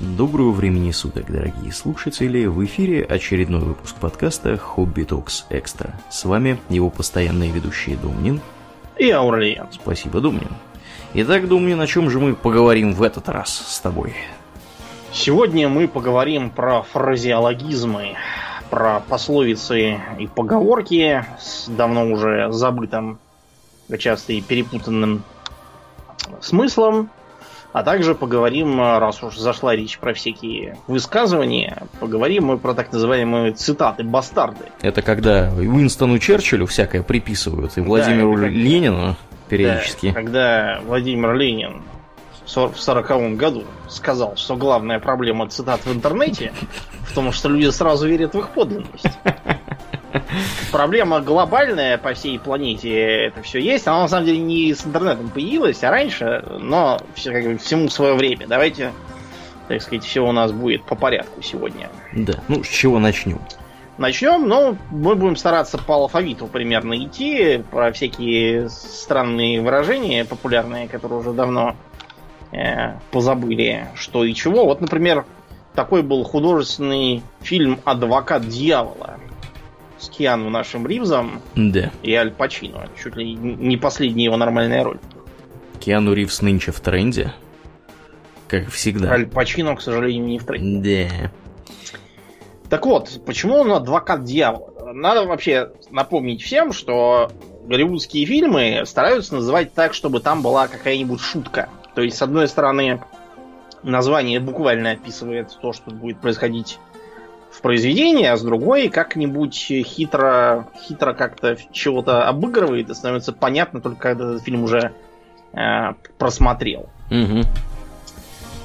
Доброго времени суток, дорогие слушатели! В эфире очередной выпуск подкаста «Хобби Токс Экстра». С вами его постоянные ведущие Домнин и Аурлиен. Спасибо, Домнин. Итак, Домнин, о чем же мы поговорим в этот раз с тобой? Сегодня мы поговорим про фразеологизмы, про пословицы и поговорки с давно уже забытым, часто и перепутанным смыслом, а также поговорим, раз уж зашла речь про всякие высказывания, поговорим мы про так называемые цитаты, бастарды. Это когда Уинстону Черчиллю всякое приписывают, и Владимиру да, Ленину периодически. Да, когда Владимир Ленин в сороковом году сказал, что главная проблема цитат в интернете в том, что люди сразу верят в их подлинность. Проблема глобальная по всей планете, это все есть. Она на самом деле не с интернетом появилась, а раньше, но все, как бы, всему свое время. Давайте, так сказать, все у нас будет по порядку сегодня. Да, ну с чего начнем? Начнем, ну, мы будем стараться по алфавиту примерно идти, про всякие странные выражения популярные, которые уже давно э, позабыли, что и чего. Вот, например, такой был художественный фильм «Адвокат дьявола» с Киану нашим Ривзом да. и Аль Пачино. Чуть ли не последняя его нормальная роль. Киану Ривз нынче в тренде. Как всегда. Аль Пачино, к сожалению, не в тренде. Да. Так вот, почему он адвокат дьявола? Надо вообще напомнить всем, что голливудские фильмы стараются называть так, чтобы там была какая-нибудь шутка. То есть, с одной стороны, название буквально описывает то, что будет происходить в произведении, а с другой как-нибудь хитро, хитро как-то чего-то обыгрывает и становится понятно только когда этот фильм уже э, просмотрел. Угу.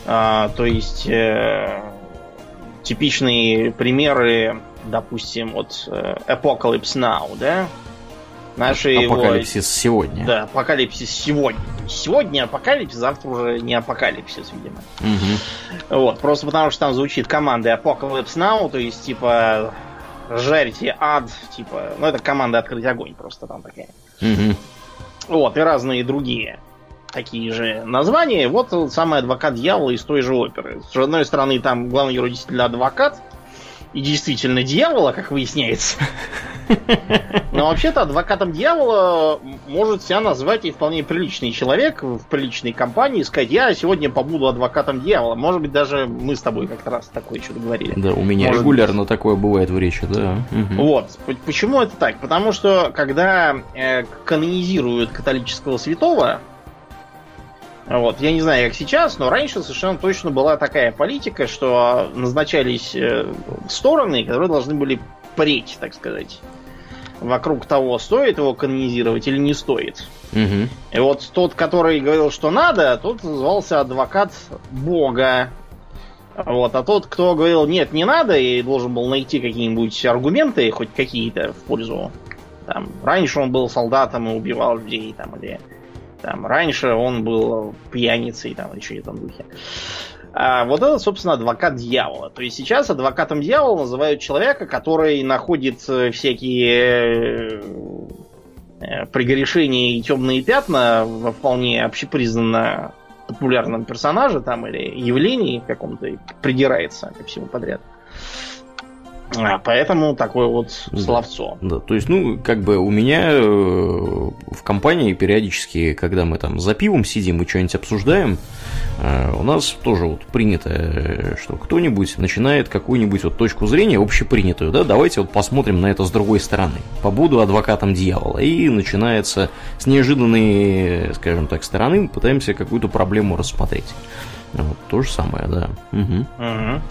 А, то есть э, типичные примеры, допустим, вот э, Apocalypse Now, да? Наши апокалипсис его... сегодня. Да, апокалипсис сегодня. Сегодня апокалипсис, завтра уже не апокалипсис, видимо. Угу. Вот, просто потому что там звучит команда Apocalypse Now, то есть, типа, жарьте ад, типа, ну, это команда открыть огонь просто там такая. Угу. Вот, и разные другие такие же названия. Вот самый адвокат дьявола из той же оперы. С одной стороны, там главный герой действительно адвокат, и действительно дьявола, как выясняется. Но вообще-то адвокатом дьявола может себя назвать и вполне приличный человек в приличной компании и сказать, я сегодня побуду адвокатом дьявола. Может быть, даже мы с тобой как-то раз такое что-то говорили. Да, у меня может регулярно такое бывает в речи, да. Угу. Вот. Почему это так? Потому что, когда э, канонизируют католического святого, вот. Я не знаю, как сейчас, но раньше совершенно точно была такая политика, что назначались э, стороны, которые должны были преть, так сказать, вокруг того, стоит его канонизировать или не стоит. Угу. И вот тот, который говорил, что надо, тот назывался адвокат Бога. Вот, а тот, кто говорил, нет, не надо, и должен был найти какие-нибудь аргументы, хоть какие-то в пользу. Там, раньше он был солдатом и убивал людей, там, или там, раньше он был пьяницей, там, еще в этом духе. А вот это, собственно, адвокат дьявола. То есть сейчас адвокатом дьявола называют человека, который находит э, всякие э, прегрешения и темные пятна во вполне общепризнанно популярном персонаже там или явлении каком-то и придирается ко всему подряд. А, поэтому такое вот словцо. Да, то есть, ну, как бы у меня э, в компании периодически, когда мы там за пивом сидим и что-нибудь обсуждаем, э, у нас тоже вот принято, э, что кто-нибудь начинает какую-нибудь вот точку зрения общепринятую, да, давайте вот посмотрим на это с другой стороны. Побуду адвокатом дьявола. И начинается с неожиданной, скажем так, стороны, пытаемся какую-то проблему рассмотреть. Вот, то же самое, да. Угу.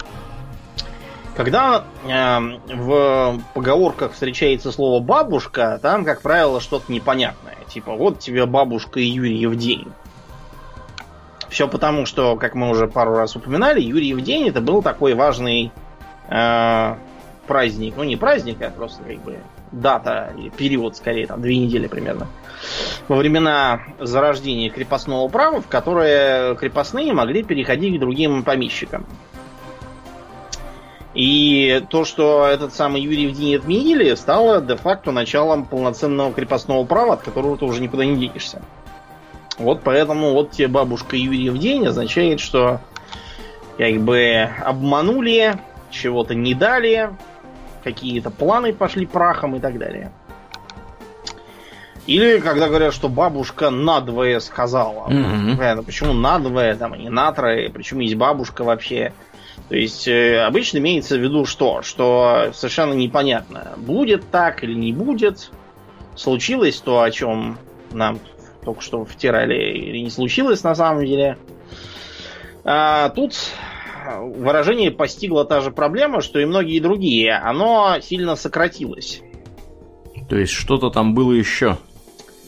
Когда э, в поговорках встречается слово бабушка, там, как правило, что-то непонятное. Типа, вот тебе бабушка и Юрьев день. Все потому, что, как мы уже пару раз упоминали, Юрьев день это был такой важный э, праздник. Ну, не праздник, а просто как бы дата или период, скорее, там, две недели примерно. Во времена зарождения крепостного права, в которое крепостные могли переходить к другим помещикам. И то, что этот самый Юрьев день отменили, стало де-факто началом полноценного крепостного права, от которого ты уже никуда не денешься. Вот поэтому вот тебе бабушка Юрьев день означает, что как бы обманули, чего-то не дали, какие-то планы пошли прахом и так далее. Или когда говорят, что бабушка надвое сказала. Понятно, почему надвое, там, а не натрое, почему есть бабушка вообще. То есть э, обычно имеется в виду что? Что совершенно непонятно, будет так или не будет. Случилось то, о чем нам только что втирали, или не случилось на самом деле. А тут выражение постигла та же проблема, что и многие другие. Оно сильно сократилось. То есть что-то там было еще.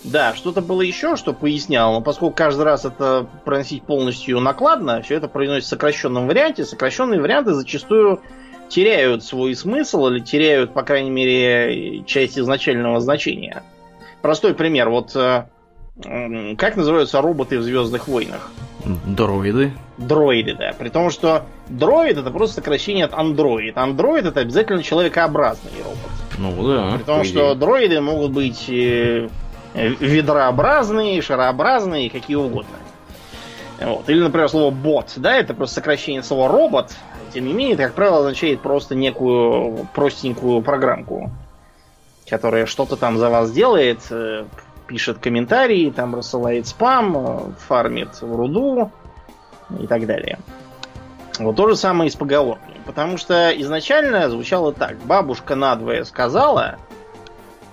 Да, что-то было еще, что пояснял, но поскольку каждый раз это проносить полностью накладно, все это произносится в сокращенном варианте, сокращенные варианты зачастую теряют свой смысл или теряют, по крайней мере, часть изначального значения. Простой пример. Вот э, как называются роботы в Звездных войнах? Дроиды. Дроиды, да. При том, что дроид это просто сокращение от андроид. Андроид это обязательно человекообразный робот. Ну да. При том, что дроиды могут быть э, ведрообразные, шарообразные, какие угодно. Вот. Или, например, слово бот, да, это просто сокращение слова робот. Тем не менее, это, как правило, означает просто некую простенькую программку, которая что-то там за вас делает, э, пишет комментарии, там рассылает спам, э, фармит в руду и так далее. Вот то же самое и с поговорками. Потому что изначально звучало так. Бабушка надвое сказала,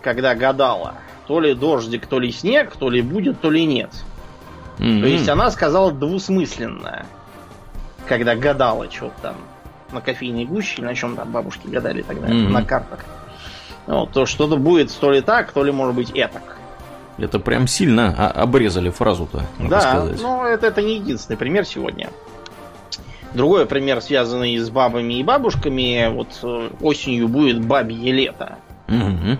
когда гадала, то ли дождик, то ли снег, то ли будет, то ли нет. Мгм. То есть она сказала двусмысленно, когда гадала что-то там на кофейной гуще, на чем там бабушки гадали тогда, Мгм. на картах. Вот, то что-то будет то ли так, то ли может быть этак. Это прям сильно обрезали фразу-то, да, сказать. но это, это не единственный пример сегодня. Другой пример, связанный с бабами и бабушками, вот э, осенью будет бабье лето. Мгм.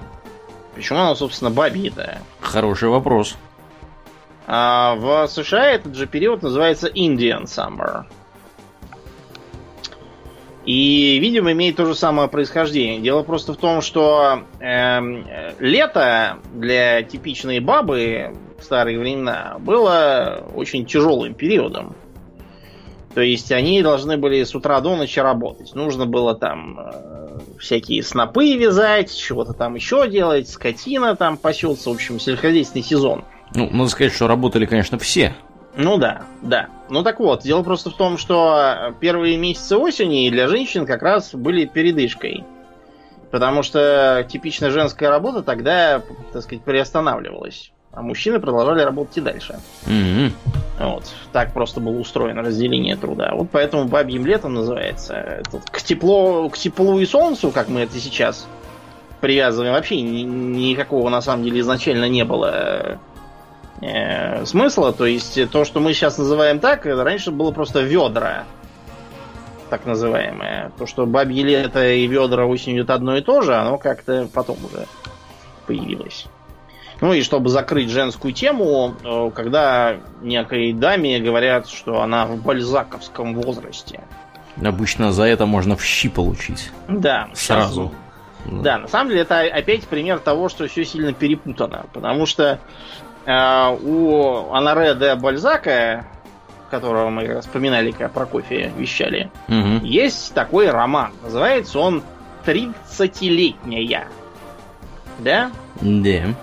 Почему оно, собственно, бабье-то? Хороший вопрос. А в США этот же период называется Indian Summer. И, видимо, имеет то же самое происхождение. Дело просто в том, что э, лето для типичной бабы в старые времена было очень тяжелым периодом. То есть они должны были с утра до ночи работать. Нужно было там э, всякие снопы вязать, чего-то там еще делать, скотина там пасется, в общем, сельскохозяйственный сезон. Ну, надо сказать, что работали, конечно, все. Ну да, да. Ну так вот, дело просто в том, что первые месяцы осени для женщин как раз были передышкой. Потому что типичная женская работа тогда, так сказать, приостанавливалась. А мужчины продолжали работать и дальше. Мгм. Вот. Так просто было устроено разделение труда. Вот поэтому бабьим летом называется. Этот, к, тепло, к теплу и солнцу, как мы это сейчас привязываем, вообще ни- никакого на самом деле изначально не было э, смысла. То есть то, что мы сейчас называем так, это раньше было просто ведра. Так называемое. То, что бабье лето и ведра осенью это одно и то же, оно как-то потом уже появилось. Ну и чтобы закрыть женскую тему, э, когда некой даме говорят, что она в бальзаковском возрасте. Обычно за это можно в щи получить. Да, сейчас- Сразу. Да, на самом деле это опять пример того, что все сильно перепутано. Потому что э, у Анаре де Бальзака, которого мы как вспоминали, когда про кофе вещали, Мгм. есть такой роман. Называется он «Тридцатилетняя». Да? Да.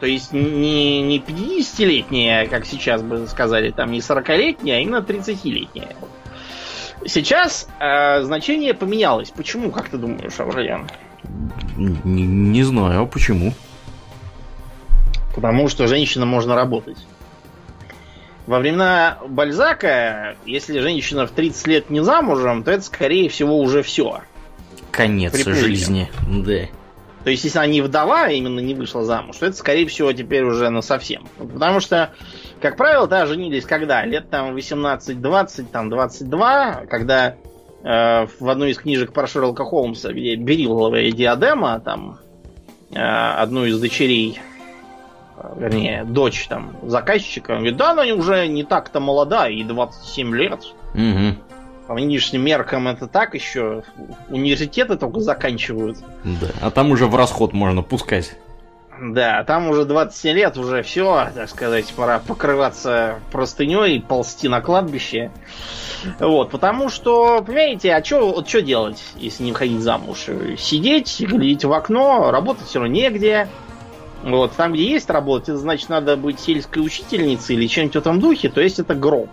То есть не, не 50-летняя, как сейчас бы сказали, там не 40-летняя, а именно 30-летняя. Сейчас э, значение поменялось. Почему, как ты думаешь, Аврелиан? Не, не знаю, а почему. Потому что женщина можно работать. Во времена Бальзака, если женщина в 30 лет не замужем, то это, скорее всего, уже все. Конец Приплыли. жизни. Да. То есть, если она не вдова, а именно не вышла замуж, то это, скорее всего, теперь уже на совсем. Потому что, как правило, да, женились когда? Лет там 18-20, там 22, когда э, в одной из книжек про Шерлока Холмса, где берилловая диадема, там э, одну из дочерей, вернее, дочь там заказчика, говорит, да, она уже не так-то молода, ей 27 лет. Мгм. По нынешним меркам это так еще. Университеты только заканчивают. Да. А там уже в расход можно пускать. Да, там уже 27 лет, уже все, так сказать, пора покрываться простыней, ползти на кладбище. Вот, потому что, понимаете, а что вот делать, если не выходить замуж? Сидеть, глядеть в окно, работать все равно негде. Вот, там, где есть работа, значит, надо быть сельской учительницей или чем-нибудь в этом духе, то есть это гроб.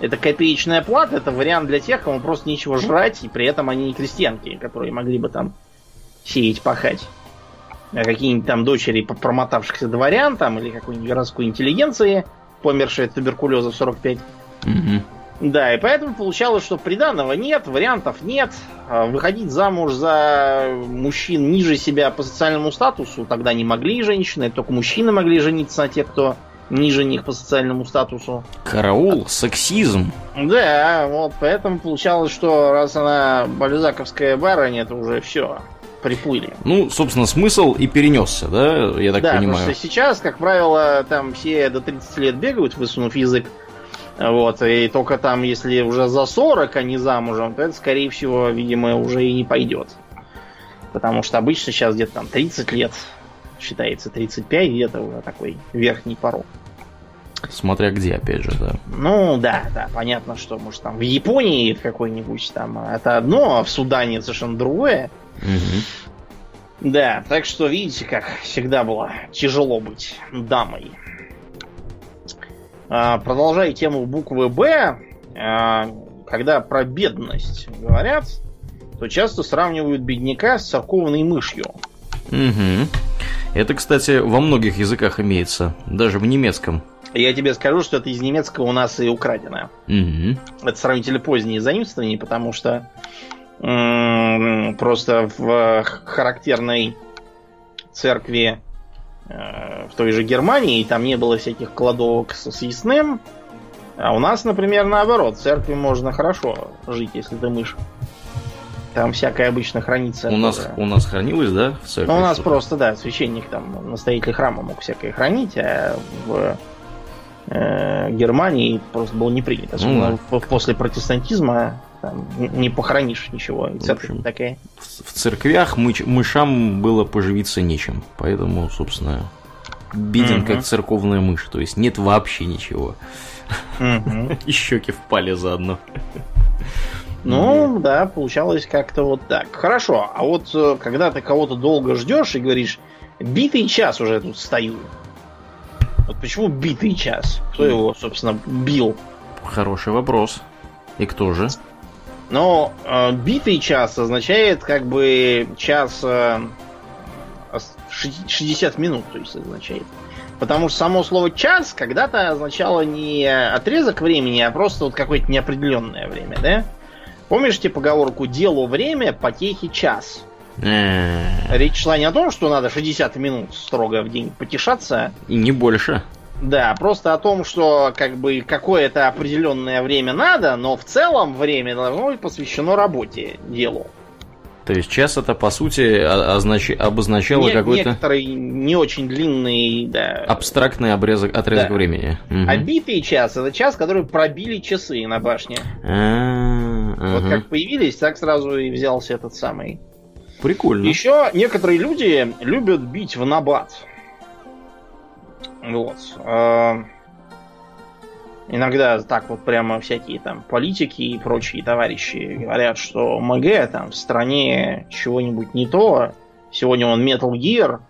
Это копеечная плата, это вариант для тех, кому просто нечего жрать, и при этом они не крестьянки, которые могли бы там сеять, пахать. А какие-нибудь там дочери промотавшихся дворян там или какой-нибудь городской интеллигенции, помершей от туберкулеза в 45. Мгм. Да, и поэтому получалось, что приданного нет, вариантов нет. А Выходить замуж за мужчин ниже себя по социальному статусу тогда не могли женщины, только мужчины могли жениться на тех, кто ниже них по социальному статусу. Караул, сексизм. Да, вот поэтому получалось, что раз она бальзаковская барыня, то уже все, приплыли. Ну, собственно, смысл и перенесся, да, я так да, понимаю. потому что сейчас, как правило, там все до 30 лет бегают, высунув язык. Вот, и только там, если уже за 40, а не замужем, то это, скорее всего, видимо, уже и не пойдет. Потому что обычно сейчас где-то там 30 лет, считается 35, где-то уже такой верхний порог. Смотря где, опять же, да. Ну, да, да, понятно, что, может, там в Японии в какой-нибудь там это одно, а в Судане совершенно другое. Мгм. Да, так что видите, как всегда было тяжело быть дамой. А, Продолжая тему буквы Б, а, когда про бедность говорят, то часто сравнивают бедняка с церковной мышью. Мгм. Это, кстати, во многих языках имеется, даже в немецком. Я тебе скажу, что это из немецкого у нас и украдено. Мгм. Это сравнительно поздние заимствования, потому что м, просто в характерной церкви э, в той же Германии там не было всяких кладовок с съестным. А у нас, например, наоборот, в церкви можно хорошо жить, если ты мышь. Там всякое обычно хранится. У нас, у нас хранилось, да, в церкви? Ну, у нас просто, да, священник там, настоятель храма мог всякое хранить, а в э, Германии просто было не принято. Особенно Ну в- после протестантизма там, не похоронишь ничего. Церковь общем, такая. В в церквях мыч- мышам было поживиться нечем. Поэтому, собственно, беден Мгм. как церковная мышь. То есть нет вообще ничего. Мгм. И щеки впали заодно. Ну, да, получалось как-то вот так. Хорошо, а вот э, когда ты кого-то долго ждешь и говоришь, битый час уже тут стою. Вот почему битый час? Кто его, собственно, бил? Хороший вопрос. И кто же? Но э, битый час означает как бы час э, ос- ши- 60 минут, то есть означает. Потому что само слово час когда-то означало не отрезок времени, а просто вот какое-то неопределенное время, да? Помнишь поговорку «делу время, потехи час»? Э, Речь шла не о том, что надо 60 минут строго в день потешаться, И не больше. Да, просто о том, что как бы какое-то определенное время надо, но в целом время должно быть посвящено работе, делу. То есть час это, по сути, означ- обозначало Не- какой-то Некоторый не очень длинный, да. абстрактный обрезок, отрезок Да. времени. Мгм. А битый час это час, который пробили часы на башне. А, Вот ага. как появились, так сразу и взялся этот самый. Прикольно. Еще некоторые люди любят бить в набат. Вот. Иногда так вот прямо всякие там политики и прочие товарищи говорят, что МГ там в стране чего-нибудь не то. Сегодня он Metal Gear,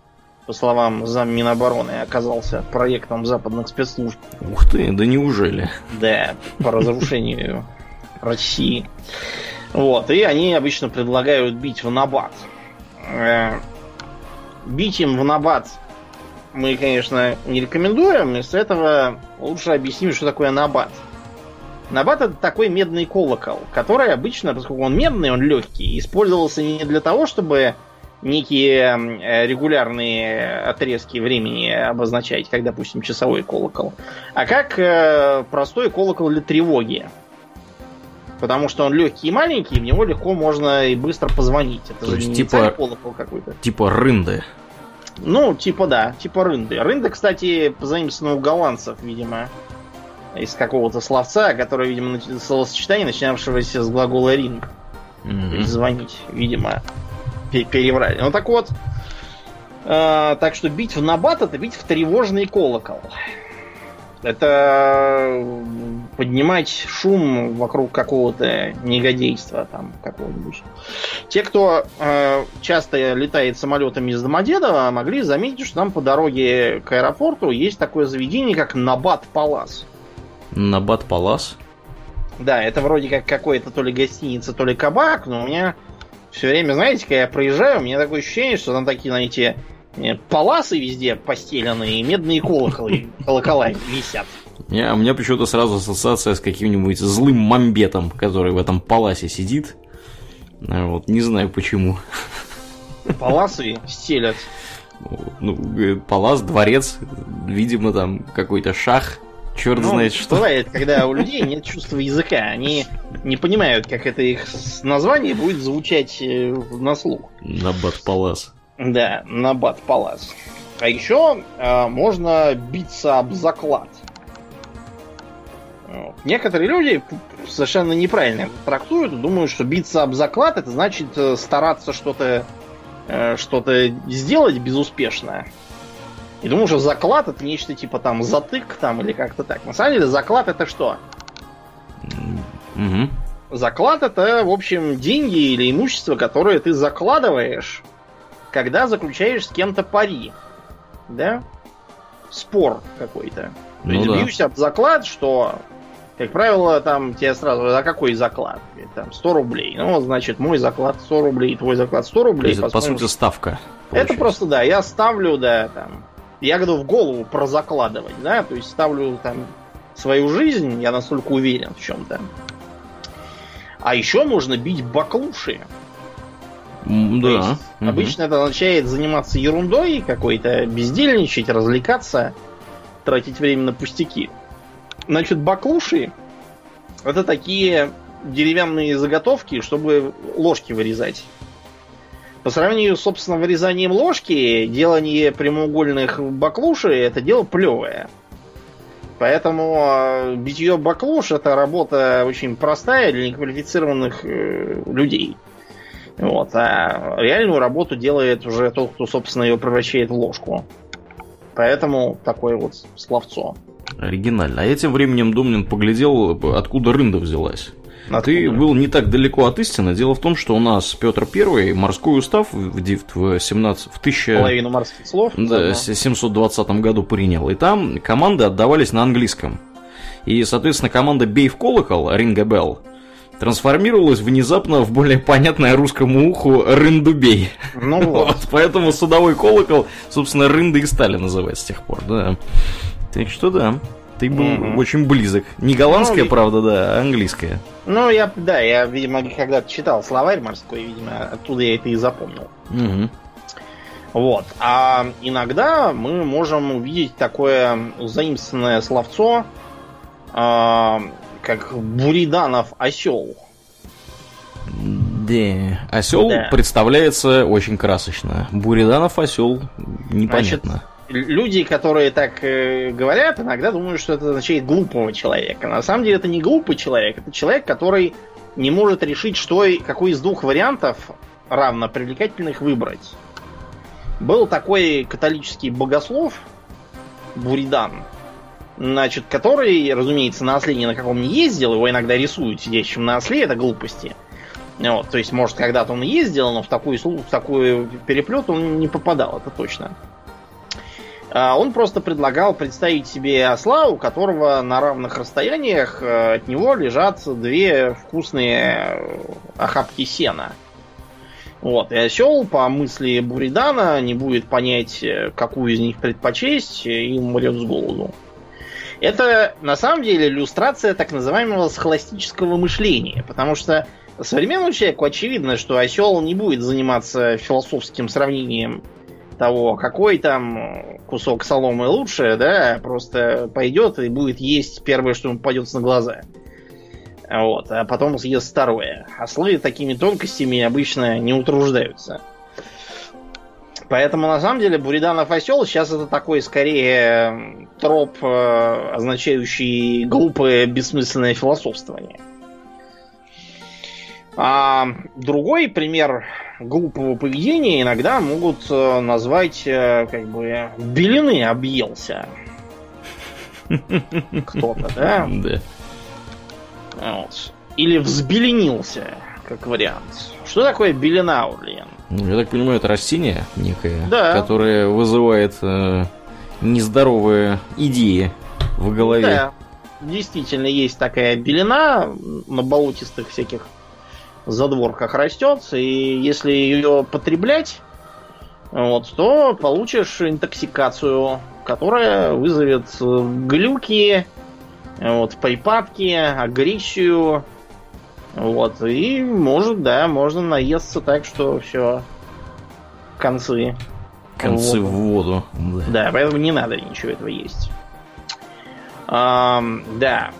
по словам зам Минобороны, оказался проектом западных спецслужб. Ух ты, да неужели? Да, по разрушению России. Вот, и они обычно предлагают бить в набат. Э, Бить им в набат мы, конечно, не рекомендуем. Вместо этого лучше объясним, что такое набат. Набат это такой медный колокол, который обычно, поскольку он медный, он легкий, использовался не для того, чтобы некие э, регулярные отрезки времени обозначать, как, допустим, часовой колокол, а как э, простой колокол для тревоги. Потому что он легкий и маленький, в него легко можно и быстро позвонить. Это То же есть не типа- колокол какой-то. Типа рынды. Ну, типа да, типа рынды. Рында, кстати, позаимствована у голландцев, видимо. Из какого-то словца, которое, видимо, словосочетание, начинавшегося с глагола ринг. Есть звонить, видимо, пе- переврали. Ну так вот. э, так что бить в набат это бить в тревожный колокол. Это поднимать шум вокруг какого-то негодейства там какого-нибудь. Те, кто э, часто летает самолетами из Домодедова, могли заметить, что там по дороге к аэропорту есть такое заведение, как Набат Палас. Набат Палас? Да, это вроде как какой-то то ли гостиница, то ли кабак, но у меня все время, знаете, когда я проезжаю, у меня такое ощущение, что там такие, знаете, паласы везде постеленные, и медные колоколы, колокола висят. А у меня почему-то сразу ассоциация с каким-нибудь злым мамбетом, который в этом паласе сидит. А вот, не знаю почему. Паласы стелят. Ну, э, палас, дворец, видимо, там какой-то шах, черт ну, знает что. Бывает, когда у людей нет чувства языка, они не понимают, как это их название будет звучать э, на слух. Набат Палас. Да, Набат Палас. А еще э, можно биться об заклад. Некоторые люди совершенно неправильно трактуют, думают, что биться об заклад это значит э, стараться что-то э, что-то сделать безуспешно. И думаю, что заклад это нечто типа там затык там или как-то так. На самом деле заклад это что? Угу. Заклад это, в общем, деньги или имущество, которое ты закладываешь, когда заключаешь с кем-то пари. Да? Спор какой-то. То ну есть да. бьюсь об заклад, что как правило, там тебе сразу, а какой заклад? Там 100 рублей. Ну, значит, мой заклад 100 рублей, твой заклад 100 рублей. То есть, по сути, ставка. Получается. Это просто, да, я ставлю, да, там, я готов в голову прозакладывать, да, то есть ставлю там свою жизнь, я настолько уверен в чем-то. А еще можно бить баклуши. Да. есть, угу. Обычно это означает заниматься ерундой какой-то, бездельничать, развлекаться, тратить время на пустяки. Значит, баклуши это такие деревянные заготовки, чтобы ложки вырезать. По сравнению с, собственно, вырезанием ложки, делание прямоугольных баклуши это дело плевое. Поэтому э, битье баклуш это работа очень простая для неквалифицированных э, людей. Вот. А реальную работу делает уже тот, кто, собственно, ее превращает в ложку. Поэтому такое вот словцо. Оригинально. А я тем временем, Домнин, поглядел, откуда рында взялась. Откуда? Ты был не так далеко от истины. Дело в том, что у нас Петр I морской устав в, в 17 в 1000... Половину морских слов. Да, 720 году принял. И там команды отдавались на английском. И, соответственно, команда «Бей в колокол» Ринга Белл трансформировалась внезапно в более понятное русскому уху «Рындубей». Ну вот. вот. Поэтому судовой колокол, собственно, Рында и стали называть с тех пор, да. Так что да, ты был mm-hmm. очень близок. Не голландская, ну, правда, да, а английская. Ну, я, да, я, видимо, когда-то читал словарь морской, видимо, оттуда я это и запомнил. Угу. Вот. А иногда мы можем увидеть такое заимствованное словцо, э, как Буриданов осел. Да, осел да. представляется очень красочно. Буриданов осел непонятно. Значит, люди, которые так э, говорят, иногда думают, что это означает глупого человека. На самом деле это не глупый человек, это человек, который не может решить, что, какой из двух вариантов равно привлекательных выбрать. Был такой католический богослов Буридан, значит, который, разумеется, на осле ни на каком не ездил, его иногда рисуют сидящим на осле, это глупости. Вот, то есть, может, когда-то он ездил, но в такую, в такую переплет он не попадал, это точно. А, он просто предлагал представить себе осла, у которого на равных расстояниях э, от него лежат две вкусные э, охапки сена. Вот, и осел, по мысли Буридана, не будет понять, э, какую из них предпочесть, и умрет с голоду. Это на самом деле иллюстрация так называемого схоластического мышления, потому что современному человеку очевидно, что осел не будет заниматься философским сравнением того, какой там кусок соломы лучше, да, просто пойдет и будет есть первое, что ему попадется на глаза. Вот, а потом съест второе. Ослы такими тонкостями обычно не утруждаются. Поэтому, на самом деле, Буриданов осел сейчас это такой, скорее, троп, э, означающий глупое, бессмысленное философствование. А другой пример глупого поведения иногда могут э, назвать э, как бы белины объелся. кто-то, да? Да. Вот. Или взбеленился, как вариант. Что такое белина, Урлиен? Ну, Я так понимаю, это растение некое, Да. которое вызывает э, нездоровые идеи в голове. Да, действительно есть такая белина на болотистых всяких задворках растет, и если ее потреблять, вот, то получишь интоксикацию, которая вызовет э, глюки, вот, припадки, агрессию, вот, и может, да, можно наесться так, что все, концы. Концы Вот. в воду. Да. Поэтому не надо ничего этого есть. Ам, да.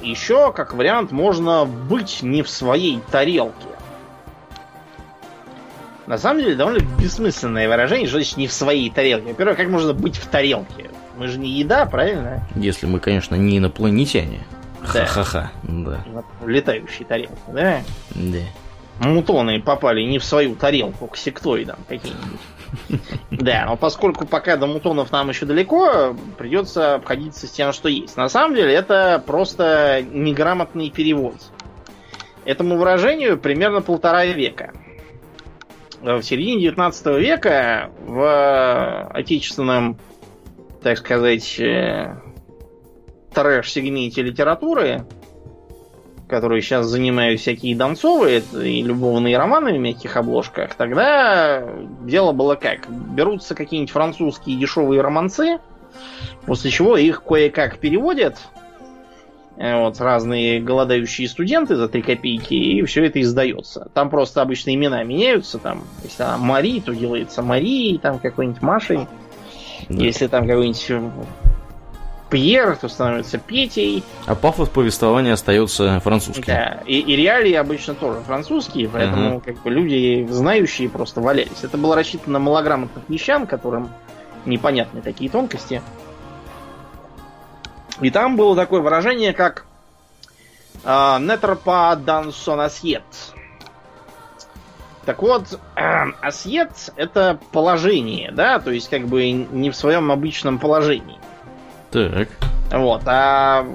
Еще, как вариант, можно быть не в своей тарелке. На самом деле, довольно бессмысленное выражение, что значит не в своей тарелке. Во-первых, как можно быть в тарелке? Мы же не еда, правильно? Если мы, конечно, не инопланетяне. Ха-ха-ха. Да. В летающей тарелке, да? Да. мутоны попали не в свою тарелку к сектоидам каким-нибудь. Да, но поскольку пока до мутонов нам еще далеко, придется обходиться с тем, что есть. На самом деле это просто неграмотный перевод. Этому выражению примерно полтора века. В середине 19 века в отечественном, так сказать, э, трэш-сегменте литературы которые сейчас занимают всякие Донцовы и любовные романы в мягких обложках, тогда дело было как? Берутся какие-нибудь французские дешевые романцы, после чего их кое-как переводят, э, вот, разные голодающие студенты за 3 копейки, и все это издается. Там просто обычно имена меняются, там, если она Мари, то делается Марией, там какой-нибудь Машей, Да. если там какой-нибудь Пьер, то становится Петей. А пафос повествования остается французским. Да, и, и реалии обычно тоже французские, поэтому Мгм. как бы люди знающие просто валялись. Это было рассчитано на малограмотных мещан, которым непонятны такие тонкости. И там было такое выражение, как а, «N'être pas dans son assiette». Так вот, асьет это положение, да, то есть как бы не в своем обычном положении. Так. Вот, а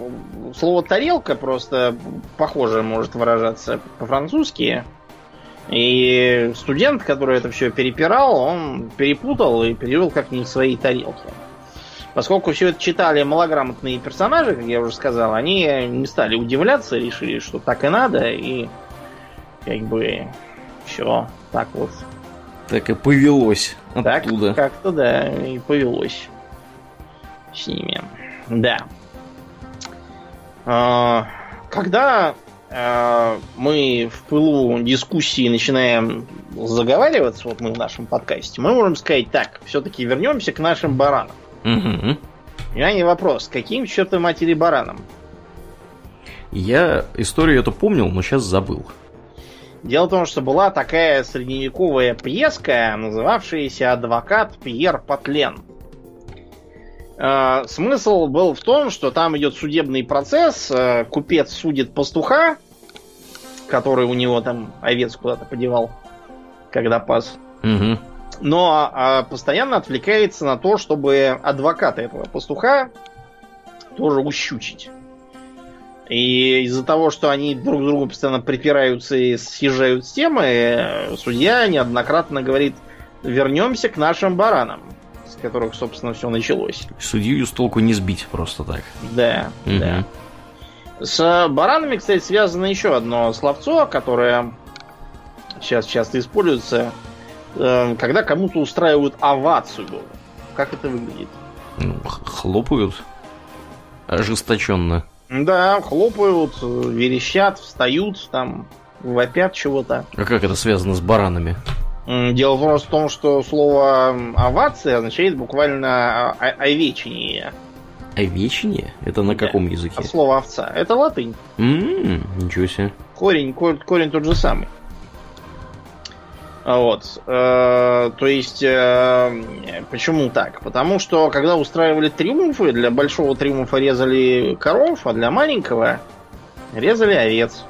слово тарелка просто похоже может выражаться по-французски. И студент, который это все перепирал, он перепутал и перевел как не в своей тарелке. Поскольку все это читали малограмотные персонажи, как я уже сказал, они не стали удивляться, решили, что так и надо, и как бы все так вот. Так и повелось Так оттуда. как-то да, и повелось с ними. Да. А, Когда а, мы в пылу дискуссии начинаем заговариваться, вот мы в нашем подкасте, мы можем сказать так, все-таки вернемся к нашим баранам. Мгм. Внимание, вопрос, каким чертом матери баранам? Я историю эту помнил, но сейчас забыл. Дело в том, что была такая средневековая пьеска, называвшаяся «Адвокат Пьер Патлен». Э, Смысл был в том, что там идет судебный процесс, э, купец судит пастуха, который у него там овец куда-то подевал, когда пас. Мгм. Но а, постоянно отвлекается на то, чтобы адвоката этого пастуха тоже ущучить. И из-за того, что они друг к другу постоянно припираются и съезжают с темы, э, судья неоднократно говорит, вернемся к нашим баранам, с которых, собственно, все началось. Судью с толку не сбить просто так. Да, Мгм. да. С баранами, кстати, связано еще одно словцо, которое сейчас часто используется, э, когда кому-то устраивают овацию. Как это выглядит? Ну, хлопают ожесточенно. Да, хлопают, э, верещат, встают, там, вопят чего-то. А как это связано с баранами? Дело в том, что слово овация означает буквально о- о- овечение. Овечье? Это на Да. каком языке? От слова овца. Это латынь. М, ничего себе. Корень, корень, корень тот же самый. А Вот. э, то есть, э, почему так? Потому что, когда устраивали триумфы, для большого триумфа резали коров, а для маленького резали овец.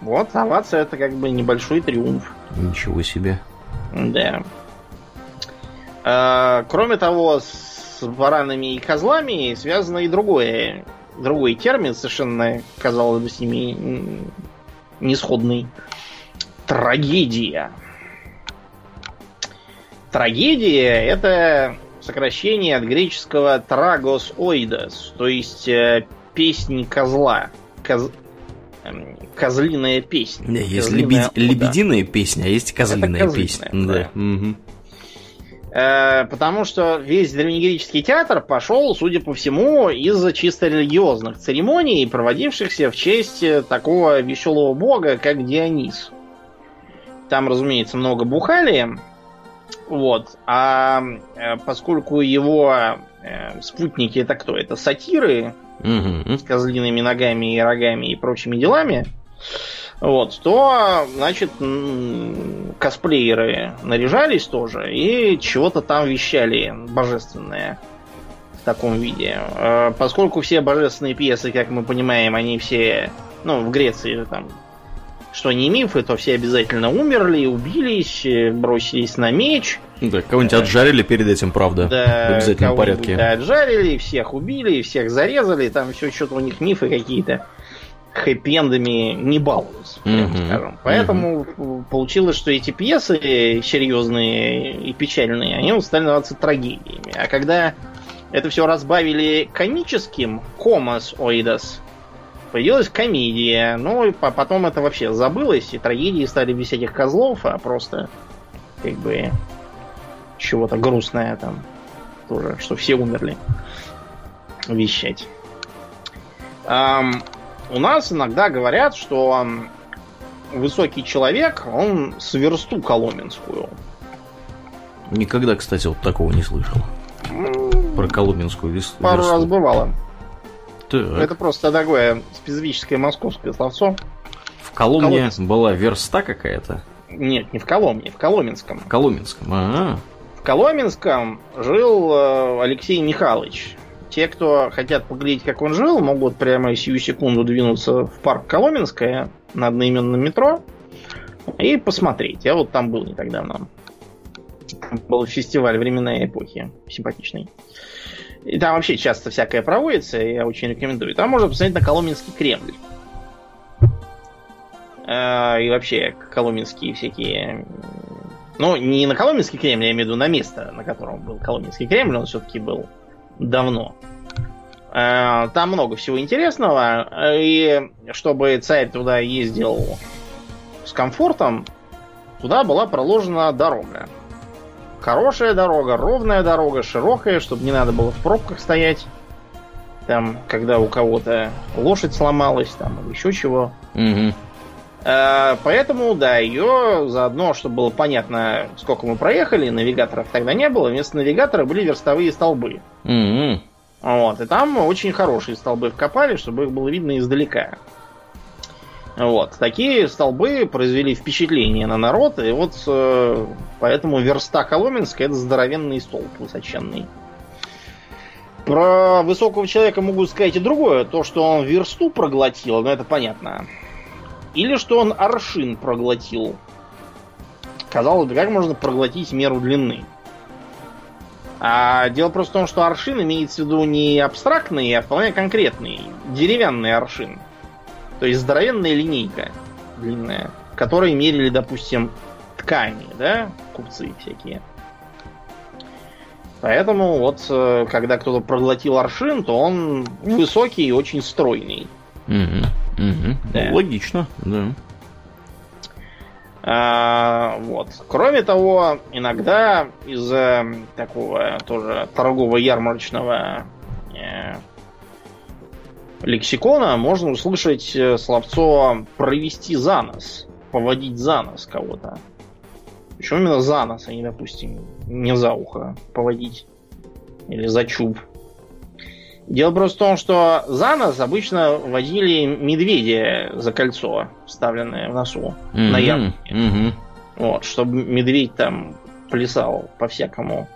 Вот, овация это как бы небольшой триумф. Ничего себе. Да. Э, кроме того, с баранами и козлами связано и другое, другой термин, совершенно, казалось бы, с ними несходный. Трагедия. Трагедия это сокращение от греческого трагос оидос, то есть э, козла. Коз... Козлиная песня. Не, есть лебедь... лебединая песня, а есть козлиная песня. Да. да. Угу. Э, потому что весь древнегреческий театр пошел, судя по всему, из-за чисто религиозных церемоний, проводившихся в честь э, такого веселого бога, как Дионис. Там, разумеется, много бухали. Вот. А э, поскольку его спутники это кто? Это сатиры угу. с козлиными ногами и рогами и прочими делами вот, то, значит, косплееры наряжались тоже и чего-то там вещали божественное в таком виде. Э, поскольку все божественные пьесы, как мы понимаем, они все, ну, в Греции же там, что не мифы, то все обязательно умерли, убились, бросились на меч. Да, кого-нибудь э, отжарили перед этим, правда, да, в обязательном порядке. Да, отжарили, всех убили, всех зарезали, там все что-то у них мифы какие-то хэппи-эндами не балуюсь, mm-hmm. скажем. Поэтому mm-hmm. получилось, что эти пьесы серьезные и печальные, они стали называться трагедиями. А когда это все разбавили комическим, комас оидас, появилась комедия. Ну, и потом это вообще забылось, и трагедии стали без всяких козлов, а просто как бы чего-то грустное там тоже, что все умерли вещать. Um, у нас иногда говорят, что высокий человек, он с версту коломенскую. Никогда, кстати, вот такого не слышал. Про коломенскую версту. Пару раз бывало. Так. Это просто такое специфическое московское словцо. В Коломне Коломенск. была верста какая-то? Нет, не в Коломне, в Коломенском. В Коломенском, ага. В Коломенском жил э, Алексей Михайлович. Те, кто хотят поглядеть, как он жил, могут прямо сию секунду двинуться в парк Коломенское на одноименном метро и посмотреть. Я вот там был не так давно. Был фестиваль временной эпохи. Симпатичный. И там вообще часто всякое проводится, я очень рекомендую. Там можно посмотреть на Коломенский Кремль. Э, и вообще коломенские всякие... Ну, не на Коломенский Кремль, я имею в виду на место, на котором был Коломенский Кремль, он все-таки был давно. Э, там много всего интересного, и чтобы царь туда ездил с комфортом, туда была проложена дорога. Хорошая дорога, ровная дорога, широкая, чтобы не надо было в пробках стоять. Там, когда у кого-то лошадь сломалась, там, или еще чего. Угу. Поэтому, да, ее заодно, чтобы было понятно, сколько мы проехали, навигаторов тогда не было. Вместо навигатора были верстовые столбы. Mm-hmm. Вот, и там очень хорошие столбы вкопали, чтобы их было видно издалека. Вот, такие столбы произвели впечатление на народ, и вот э, поэтому верста Коломенская это здоровенный столб высоченный. Про высокого человека могу сказать и другое. То, что он версту проглотил, ну это понятно. Или что он аршин проглотил. Казалось бы, как можно проглотить меру длины? А дело просто в том, что аршин имеется в виду не абстрактный, а вполне конкретный. Деревянный аршин. То есть здоровенная линейка длинная, которой мерили, допустим, ткани, да, купцы всякие. Поэтому вот, э, когда кто-то проглотил аршин, то он высокий и очень стройный. Угу. Угу. Да. Логично, да. А, вот. Кроме того, иногда из-за такого тоже торгово-ярмарочного э, лексикона можно услышать э, словцо провести за нос, поводить за нос кого-то. Причем именно за нос, а не, допустим, не за ухо поводить. Или за чуб. Дело просто в том, что за нос обычно водили медведя за кольцо, вставленное в носу mm-hmm. на ярмарке. Mm-hmm. Вот, чтобы медведь там плясал по-всякому.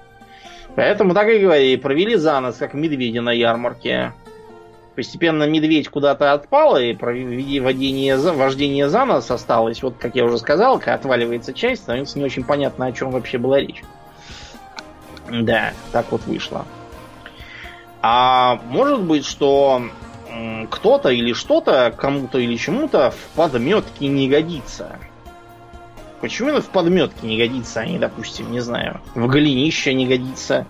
Поэтому так и говорили, провели за нос, как медведя на ярмарке. Постепенно медведь куда-то отпал, и вождение за, вождение за нос осталось. Вот, как я уже сказал, когда отваливается часть, становится не очень понятно, о чем вообще была речь. Да, так вот вышло. А может быть, что кто-то или что-то кому-то или чему-то в подметке не годится. Почему именно в подметке не годится, а не, допустим, не знаю, в голенище не годится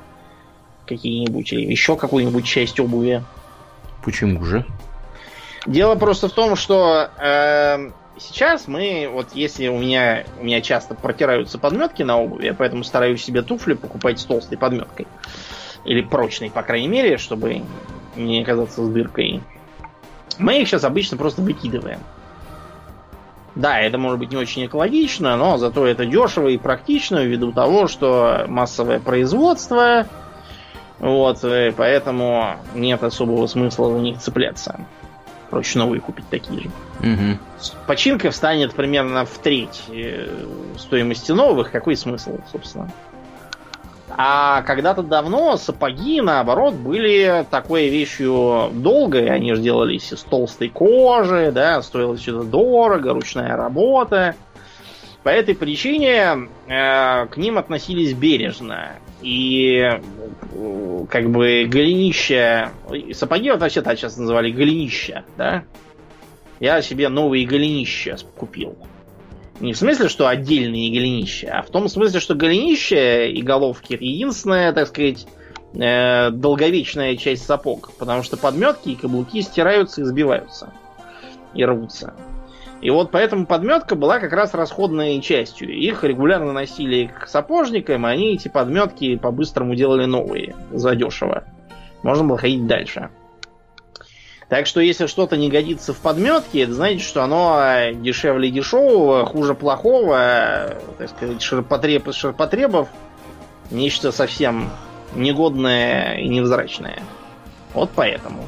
какие-нибудь или еще какую-нибудь часть обуви? Почему же? Дело просто в том, что э, сейчас мы, вот если у меня, у меня часто протираются подметки на обуви, я поэтому стараюсь себе туфли покупать с толстой подметкой. Или прочной, по крайней мере, чтобы не оказаться с дыркой. Мы их сейчас обычно просто выкидываем. Да, это может быть не очень экологично, но зато это дешево и практично ввиду того, что массовое производство, вот, и поэтому нет особого смысла за них цепляться. Проще новые купить такие же. Угу. Починка встанет примерно в треть э, стоимости новых. Какой смысл, собственно? А когда-то давно сапоги, наоборот, были такой вещью долгой. Они же делались из толстой кожи, да, стоило все это дорого, ручная работа. По этой причине э, к ним относились бережно. И э, как бы голенища... Сапоги вот вообще-то сейчас называли голенища, да? Я себе новые голенища купил. Не в смысле, что отдельные голенища, а в том смысле, что голенище и головки единственная, так сказать, э, долговечная часть сапог. Потому что подметки и каблуки стираются и сбиваются. И рвутся. И вот поэтому подметка была как раз расходной частью. Их регулярно носили к сапожникам, и они эти подметки по-быстрому делали новые, задешево. Можно было ходить дальше. Так что если что-то не годится в подметке, это значит, что оно дешевле дешевого, хуже плохого, так сказать, ширпотреб из ширпотребов, нечто совсем негодное и невзрачное. Вот поэтому.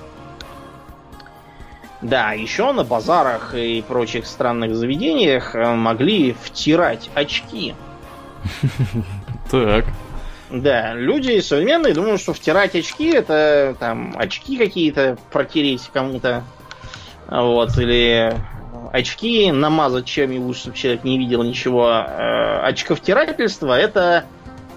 Да, еще на базарах и прочих странных заведениях э, могли втирать очки. Так. Да, люди современные думают, что втирать очки это там очки какие-то протереть кому-то. Вот, или очки намазать чем-нибудь, чтобы человек не видел ничего. Э, очковтирательство это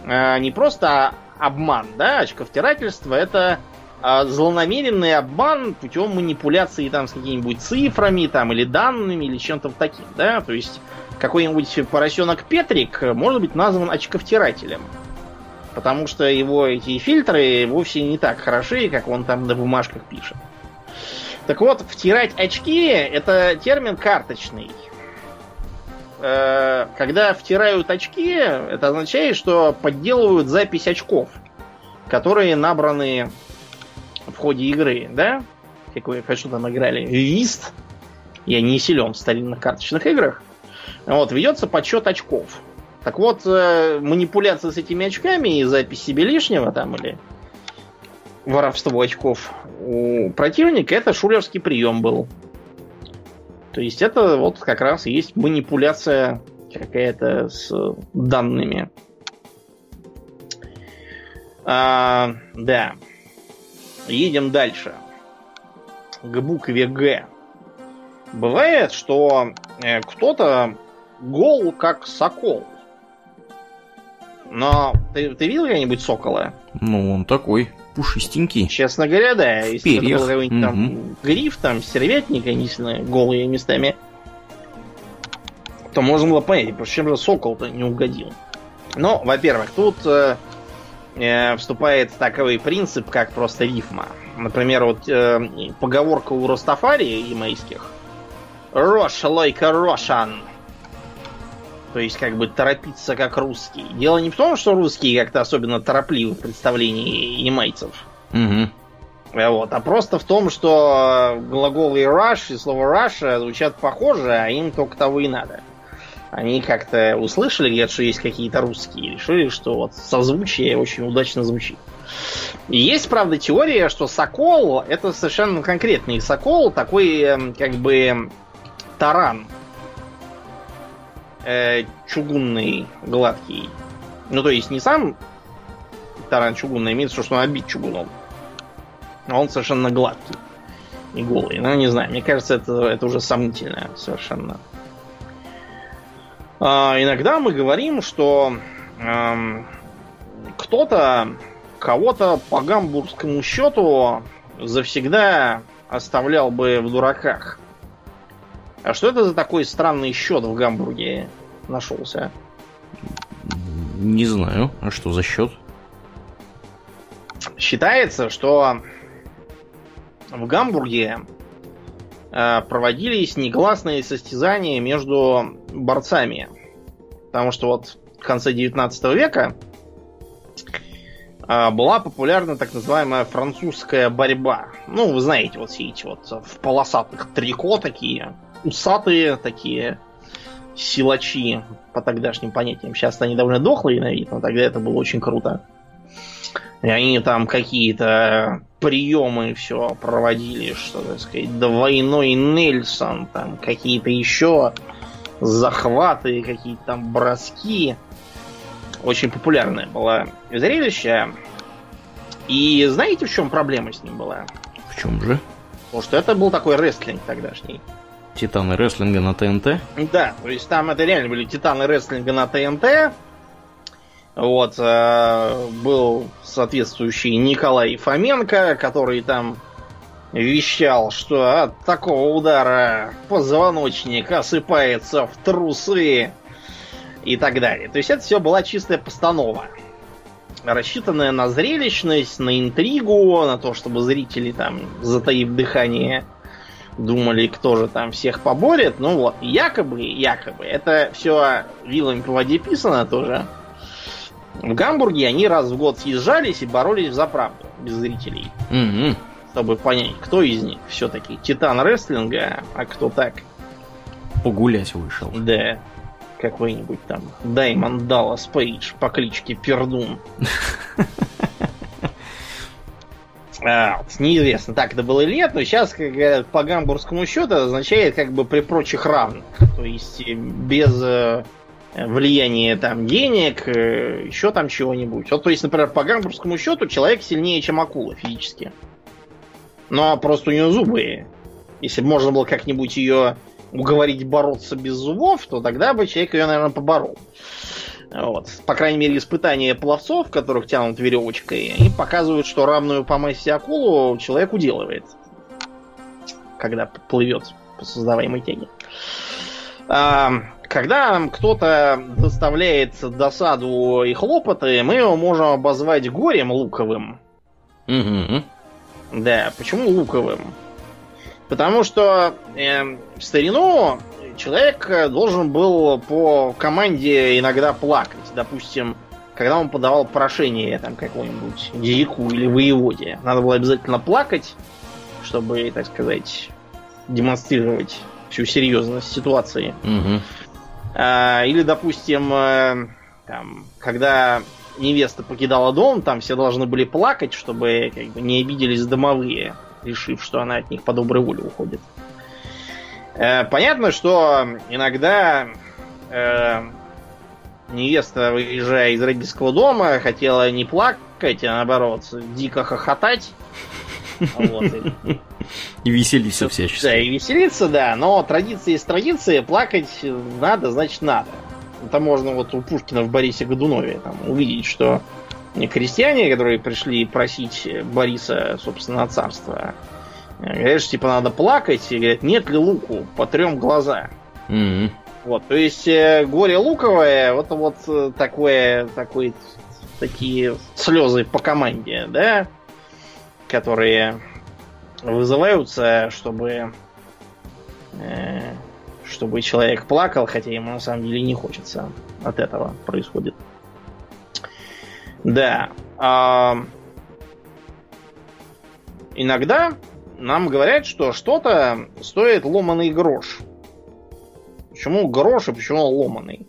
э, не просто обман, да, очковтирательство это э, злонамеренный обман путем манипуляции там с какими-нибудь цифрами там или данными или чем-то таким, да, то есть какой-нибудь поросенок Петрик может быть назван очковтирателем. Потому что его эти фильтры вовсе не так хороши, как он там на бумажках пишет. Так вот, втирать очки это термин карточный. Э, когда втирают очки, это означает, что подделывают запись очков, которые набраны в ходе игры, да? Как вы что там играли? Вист. Я не силен в старинных карточных играх. Вот, ведется подсчет очков. Так вот, э, манипуляция с этими очками и запись себе лишнего там или воровство очков у противника это шулерский прием был. То есть это вот как раз есть манипуляция какая-то с данными. А, да. Едем дальше. К букве Г. Бывает, что э, кто-то гол как сокол. Но ты, ты видел когда-нибудь сокола? Ну, он такой пушистенький. Честно говоря, да. Если перьях. это был какой-нибудь там гриф, там, серветник, они голые местами, то можно было понять, почему же сокол-то не угодил. Но, во-первых, тут э, э, вступает такой принцип, как просто рифма. Например, вот э, поговорка у Ростафари ямайских. Рош лойка рошан. То есть, как бы торопиться как русский. Дело не в том, что русские как-то особенно торопливы в представлении ямайцев. Угу. Вот, а просто в том, что глаголы rush и слово Russia звучат похоже, а им только того и надо. Они как-то услышали где-то, что есть какие-то русские, и решили, что вот созвучие очень удачно звучит. И есть, правда, теория, что сокол это совершенно конкретный сокол, такой эм, как бы таран э, чугунный, гладкий. Ну, то есть не сам таран чугунный, имеется что он обит чугуном. А он совершенно гладкий и голый. Ну, не знаю, мне кажется, это, это уже сомнительно совершенно. А, иногда мы говорим, что эм, кто-то кого-то по гамбургскому счету завсегда оставлял бы в дураках. А что это за такой странный счет в Гамбурге нашелся? Не знаю. А что за счет? Считается, что в Гамбурге э, проводились негласные состязания между борцами. Потому что вот в конце 19 века э, была популярна так называемая французская борьба. Ну, вы знаете, вот все эти вот в полосатых трико такие, усатые такие силачи по тогдашним понятиям. Сейчас они довольно дохлые на вид, но тогда это было очень круто. И они там какие-то приемы все проводили, что, так сказать, двойной Нельсон, там какие-то еще захваты, какие-то там броски. Очень популярное было зрелище. И знаете, в чем проблема с ним была? В чем же? Потому что это был такой рестлинг тогдашний. Титаны рестлинга на ТНТ? Да, то есть там это реально были титаны рестлинга на ТНТ. Вот, э, был соответствующий Николай Фоменко, который там вещал, что от такого удара позвоночник осыпается в трусы и так далее. То есть это все была чистая постанова. Рассчитанная на зрелищность, на интригу, на то, чтобы зрители там, затаив дыхание, думали, кто же там всех поборет. Ну вот, якобы, якобы, это все вилами по воде писано тоже. В Гамбурге они раз в год съезжались и боролись за правду, без зрителей. Угу. Чтобы понять, кто из них все-таки титан рестлинга, а кто так. Погулять вышел. Да. Какой-нибудь там Даймонд Даллас Пейдж по кличке Пердун. А, неизвестно, так это было или нет, но сейчас, как говорят, по гамбургскому счету означает как бы при прочих равных. То есть э, без э, влияния там денег, э, еще там чего-нибудь. Вот, то есть, например, по гамбургскому счету человек сильнее, чем акула физически. Но просто у нее зубы. Если бы можно было как-нибудь ее уговорить бороться без зубов, то тогда бы человек ее, наверное, поборол. Вот. По крайней мере, испытания пловцов, которых тянут веревочкой, они показывают, что равную по массе акулу человек уделывает, когда плывет по создаваемой тяге. А, когда кто-то доставляет досаду и хлопоты, мы его можем обозвать горем луковым. Угу. Да, почему луковым? Потому что э, в старину человек должен был по команде иногда плакать. Допустим, когда он подавал прошение там какому-нибудь дьяку или воеводе. Надо было обязательно плакать, чтобы, так сказать, демонстрировать всю серьезность ситуации. Угу. А, или, допустим, э, там, когда невеста покидала дом, там все должны были плакать, чтобы как бы, не обиделись домовые, решив, что она от них по доброй воле уходит. Э, понятно, что иногда э, невеста, выезжая из родительского дома, хотела не плакать, а наоборот, дико хохотать. Вот. И веселиться всячески. Да, и веселиться, да. Но традиция есть традиция. Плакать надо, значит надо. Это можно вот у Пушкина в Борисе Годунове там, увидеть, что крестьяне, которые пришли просить Бориса, собственно, царства, говорят, что типа надо плакать, и говорят, нет ли луку, потрем глаза. Mm-hmm. Вот, то есть э, горе луковое, вот вот э, такое, такой, такие слезы по команде, да, которые вызываются, чтобы э, чтобы человек плакал, хотя ему на самом деле не хочется от этого происходит. Да. А, иногда нам говорят, что что-то стоит ломаный грош. Почему грош и почему ломаный?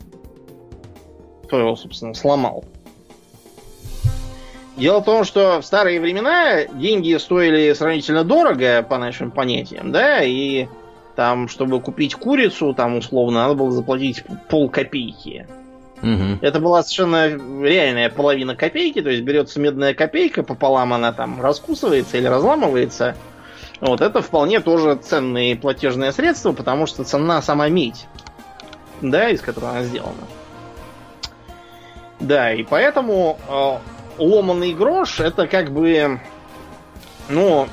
Кто его, собственно, сломал? Дело в том, что в старые времена деньги стоили сравнительно дорого, по нашим понятиям, да, и там, чтобы купить курицу, там, условно, надо было заплатить пол копейки. Угу. Это была совершенно реальная половина копейки, то есть берется медная копейка, пополам она там раскусывается или разламывается. Вот это вполне тоже ценные платежные средства, потому что цена сама медь, да, из которой она сделана. Да, и поэтому э, ломаный грош это как бы, ну,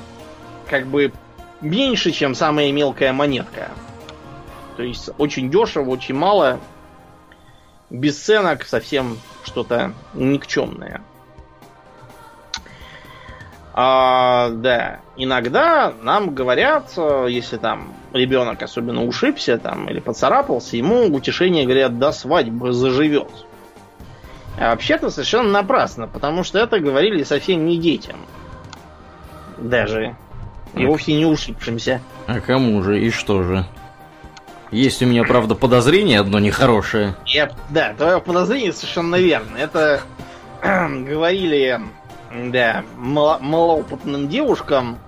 как бы меньше, чем самая мелкая монетка. То есть очень дешево, очень мало. Бесценок совсем что-то никчемное. А, да, иногда нам говорят, э, если там ребенок особенно ушибся там или поцарапался, ему утешение говорят, до свадьбы заживет. А вообще-то совершенно напрасно, потому что это говорили совсем не детям. Даже. И вовсе не ушибшимся. А кому же и что же? Есть у меня, правда, подозрение одно нехорошее. Я, да, твое подозрение совершенно верно. Это говорили, да, малоопытным девушкам,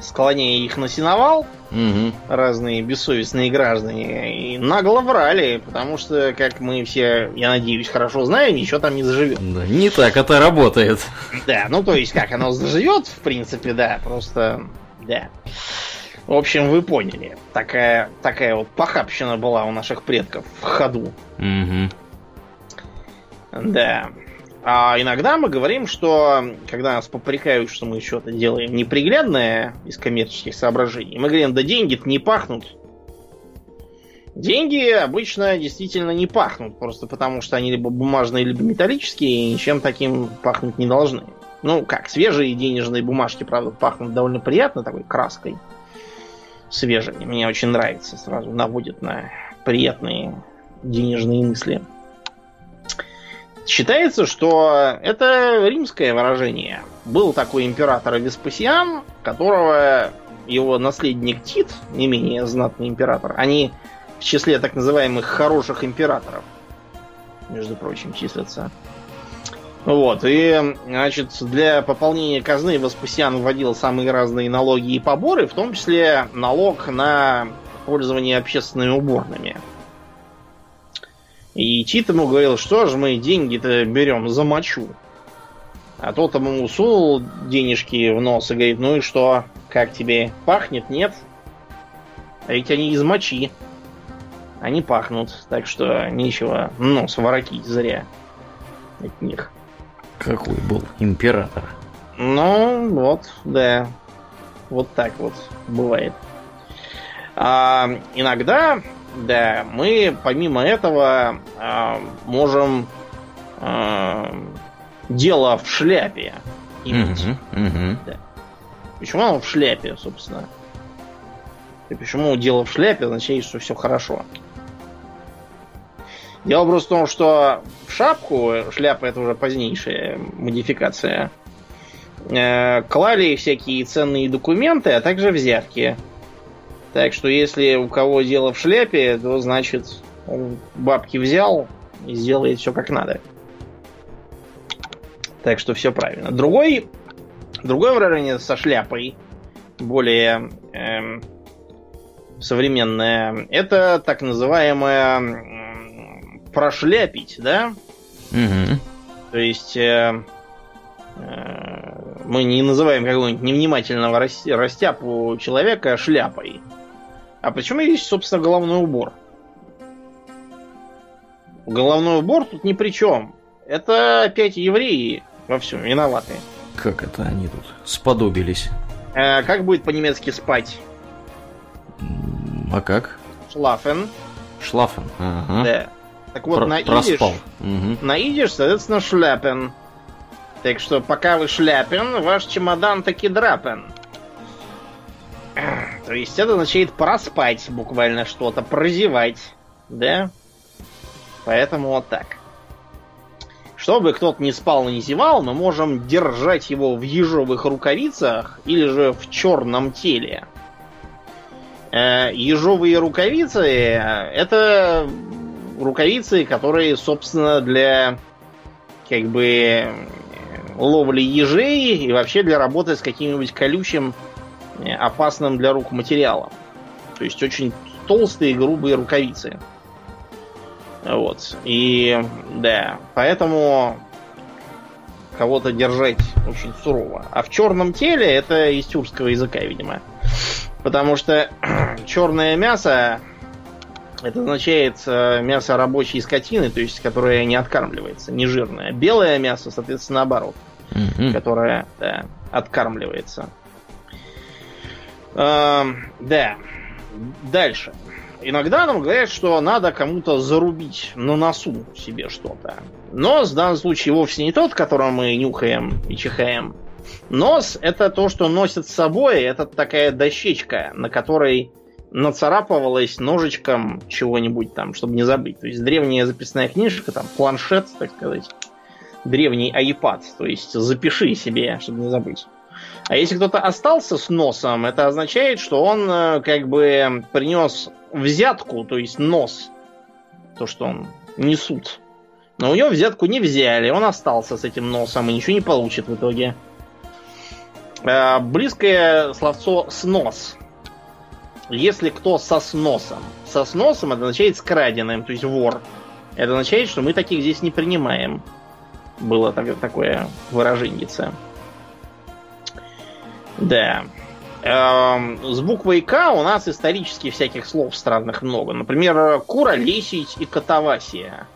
склоняя их на сеновал, угу. разные бессовестные граждане, и нагло врали, потому что, как мы все, я надеюсь, хорошо знаем, ничего там не заживет. Да, не так это работает. Да, ну то есть, как оно заживет, в принципе, да, просто, да. В общем, вы поняли. Такая, такая вот похабщина была у наших предков в ходу. Угу. Да. А иногда мы говорим, что когда нас попрекают, что мы что-то делаем неприглядное из коммерческих соображений, мы говорим, да деньги-то не пахнут. Деньги обычно действительно не пахнут, просто потому что они либо бумажные, либо металлические, и ничем таким пахнуть не должны. Ну, как, свежие денежные бумажки, правда, пахнут довольно приятно, такой краской свежими. Мне очень нравится, сразу наводит на приятные денежные мысли. Считается, что это римское выражение. Был такой император Веспасиан, которого его наследник Тит, не менее знатный император, они в числе так называемых хороших императоров, между прочим, числятся. Вот, и, значит, для пополнения казны Веспасиан вводил самые разные налоги и поборы, в том числе налог на пользование общественными уборными. И Тит ему говорил, что же мы деньги-то берем за мочу. А тот ему сунул денежки в нос и говорит, ну и что, как тебе, пахнет, нет? А ведь они из мочи. Они пахнут, так что нечего нос воротить зря от них. Какой был император? Ну, вот, да. Вот так вот бывает. А, иногда, да, мы помимо этого а, можем а, дело в шляпе иметь. Угу, угу. Да. Почему оно в шляпе, собственно? И почему дело в шляпе означает, что все хорошо? Дело просто в том, что в шапку, шляпа это уже позднейшая модификация, э, клали всякие ценные документы, а также взятки. Так что если у кого дело в шляпе, то значит он бабки взял и сделает все как надо. Так что все правильно. Другой, другое выражение со шляпой, более эм, современное, это так называемая прошляпить, да? Угу. То есть э, э, мы не называем какого-нибудь невнимательного растяпу человека шляпой. А почему есть, собственно, головной убор? Головной убор тут ни при чем. Это опять евреи во всем виноваты. Как это они тут сподобились? Э, как будет по-немецки спать? А как? Шлафен. Шлафен, ага. Да. Так вот, Про- на идиш, угу. на идиш, соответственно, шляпен. Так что, пока вы шляпен, ваш чемодан таки драпен. То есть это означает проспать буквально что-то, прозевать. Да? Поэтому вот так. Чтобы кто-то не спал и не зевал, мы можем держать его в ежовых рукавицах или же в черном теле. Э, ежовые рукавицы это рукавицы, которые, собственно, для как бы ловли ежей и вообще для работы с каким-нибудь колючим, опасным для рук материалом. То есть очень толстые, грубые рукавицы. Вот. И да, поэтому кого-то держать очень сурово. А в черном теле это из тюркского языка, видимо. Потому что черное мясо Это означает э, мясо рабочей скотины, то есть которое не откармливается, не жирное. Белое мясо, соответственно, наоборот, Мгм. которое да, откармливается. Эм, да. Дальше. Иногда нам говорят, что надо кому-то зарубить на носу себе что-то. Нос в данном случае вовсе не тот, которого мы нюхаем и чихаем. Нос это то, что носит с собой. Это такая дощечка, на которой нацарапывалась ножичком чего-нибудь там, чтобы не забыть. То есть древняя записная книжка, там планшет, так сказать. Древний iPad. То есть запиши себе, чтобы не забыть. А если кто-то остался с носом, это означает, что он э, как бы принес взятку, то есть нос. То, что он несут. Но у него взятку не взяли, он остался с этим носом и ничего не получит в итоге. Э, Близкое словцо снос. Если кто со сносом. Со сносом это означает с то есть вор. Это означает, что мы таких здесь не принимаем. Было так- такое выражение. Да. Эм, с буквой К у нас исторически всяких слов странных много. Например, куролесить и катавасия.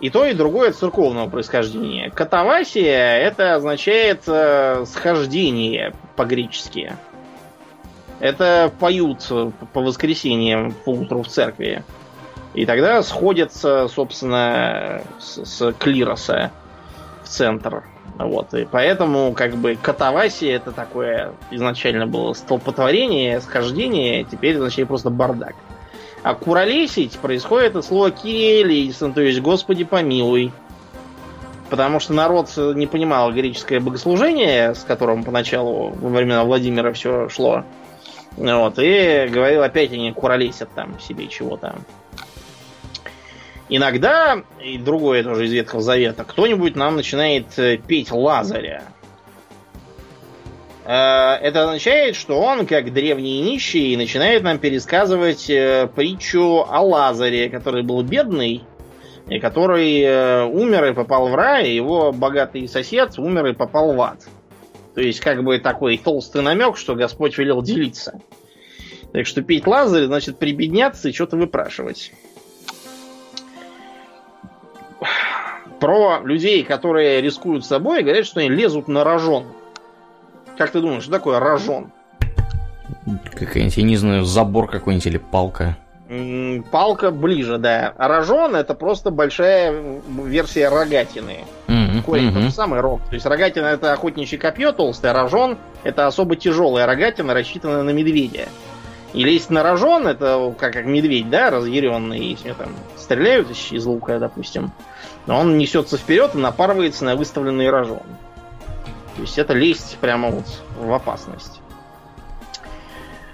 И то, и другое церковного происхождения. Катавасия это означает э, схождение по-гречески. Это поют э, по воскресеньям по утру в церкви. И тогда сходятся, собственно, с, с клироса в центр. Вот. И поэтому, как бы, катавасия это такое изначально было столпотворение, схождение, теперь означает просто бардак. А куролесить происходит от слова кириелейсон, то есть Господи помилуй. Потому что народ не понимал греческое богослужение, с которым поначалу во времена Владимира все шло. Вот, и говорил, опять они куролесят там себе чего-то. Иногда, и другое тоже из Ветхого Завета, кто-нибудь нам начинает э, петь Лазаря. Э, Это означает, что он, как древний нищий, начинает нам пересказывать э, притчу о Лазаре, который был бедный, и который умер и попал в рай, и его богатый сосед умер и попал в ад. То есть, как бы такой толстый намек, что Господь велел делиться. Так что петь Лазарь, значит, прибедняться и что-то выпрашивать. Про людей, которые рискуют собой, говорят, что они лезут на рожон. Как ты думаешь, что такое рожон? Какая-нибудь, я не знаю, забор какой-нибудь или палка. Палка ближе, да. А рожон это просто большая версия рогатины. Мгм, Корень мгм. тот самый рог. То есть рогатина это охотничье копье толстое, а рожон это особо тяжелая рогатина, рассчитанная на медведя. И лезть на рожон, это как, как медведь, да, разъяренный, если там стреляют из, лука, допустим. Но он несется вперед и напарывается на выставленный рожон. То есть это лезть прямо вот в опасность.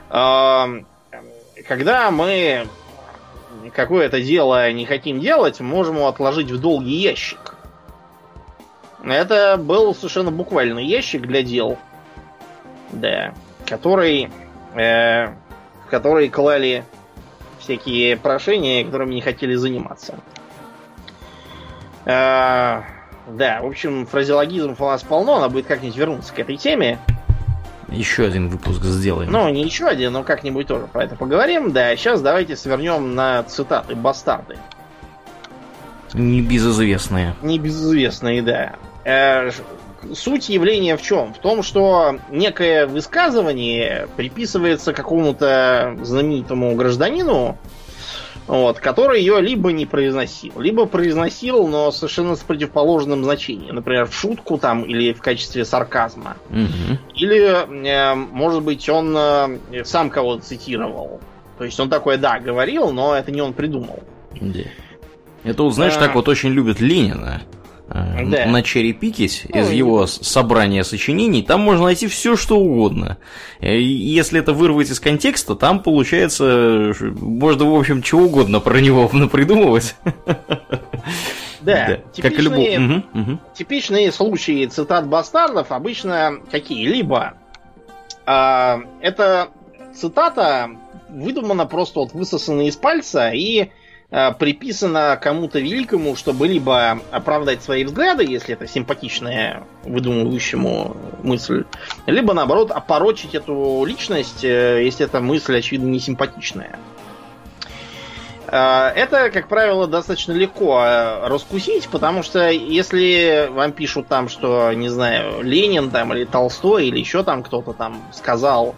Когда мы какое-то дело не хотим делать, можем его отложить в долгий ящик. Это был совершенно буквальный ящик для дел. Да. Который. э, в который клали всякие прошения, которыми не хотели заниматься. Э, да, в общем, фразеологизмов у нас полно, надо будет как-нибудь вернуться к этой теме. Еще один выпуск сделаем. Ну, не еще один, но как-нибудь тоже про это поговорим. Да, сейчас давайте свернем на цитаты бастарды. Небезызвестные. Небезызвестные, да. Э, Суть явления в чем? В том, что некое высказывание приписывается какому-то знаменитому гражданину, вот, который ее либо не произносил, либо произносил, но совершенно с противоположным значением. Например, в шутку там или в качестве сарказма. Мгм. Или, э, может быть, он э, сам кого-то цитировал. То есть он такой, да, говорил, но это не он придумал. Да. Это вот, знаешь, А. так вот очень любят Ленина. Э, Да. На черепикить из Ну, его собрания сочинений, там можно найти все, что угодно. Э, и Если это вырвать из контекста, там получается, можно, в общем, чего угодно про него напридумывать. Да, как и любой. типичные, Мгм, мгм. типичные случаи цитат бастардов обычно какие? Либо а, эта цитата выдумана просто вот высосана из пальца и а, приписана кому-то великому, чтобы либо оправдать свои взгляды, если это симпатичная выдумывающему мысль, либо наоборот опорочить эту личность, э, если эта мысль очевидно не симпатичная. Э, это, как правило, достаточно легко э, раскусить, потому что если вам пишут там, что, не знаю, Ленин там или Толстой или еще там кто-то там сказал,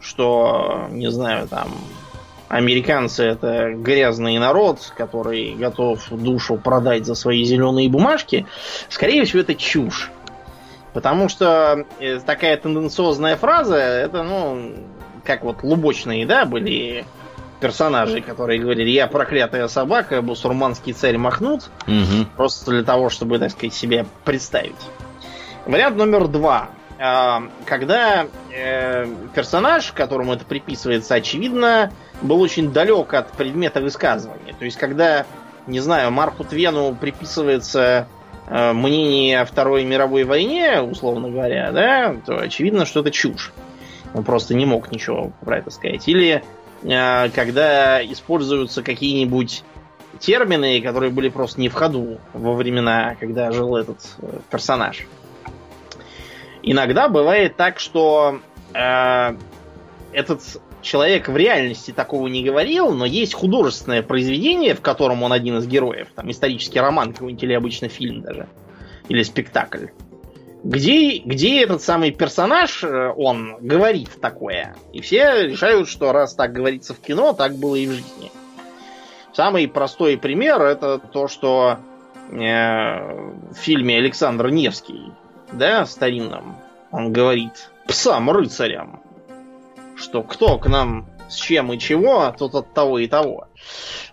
что, не знаю, там американцы это грязный народ, который готов душу продать за свои зеленые бумажки, скорее всего, это чушь. Потому что э, такая тенденциозная фраза, это, ну, как вот лубочные, да, были персонажи, которые говорили, я проклятая собака, бусурманский царь Махнут, угу. просто для того, чтобы, так сказать, себе представить. Вариант номер два. А, когда э, персонаж, которому это приписывается, очевидно, был очень далек от предмета высказывания. То есть, когда, не знаю, Марку Твену приписывается э, мнение о Второй мировой войне, условно говоря, да, то очевидно, что это чушь. Он просто не мог ничего про это сказать. Или э, когда используются какие-нибудь термины, которые были просто не в ходу во времена, когда жил этот э, персонаж. Иногда бывает так, что э, этот человек в реальности такого не говорил, но есть художественное произведение, в котором он один из героев, там исторический роман какой-нибудь или обычно фильм даже, или спектакль, где, где этот самый персонаж, э, он говорит такое. И все решают, что раз так говорится в кино, так было и в жизни. Самый простой пример это то, что э, в фильме Александр Невский, да, старинном, он говорит псам-рыцарям, что кто к нам с чем и чего, а тот от того и того.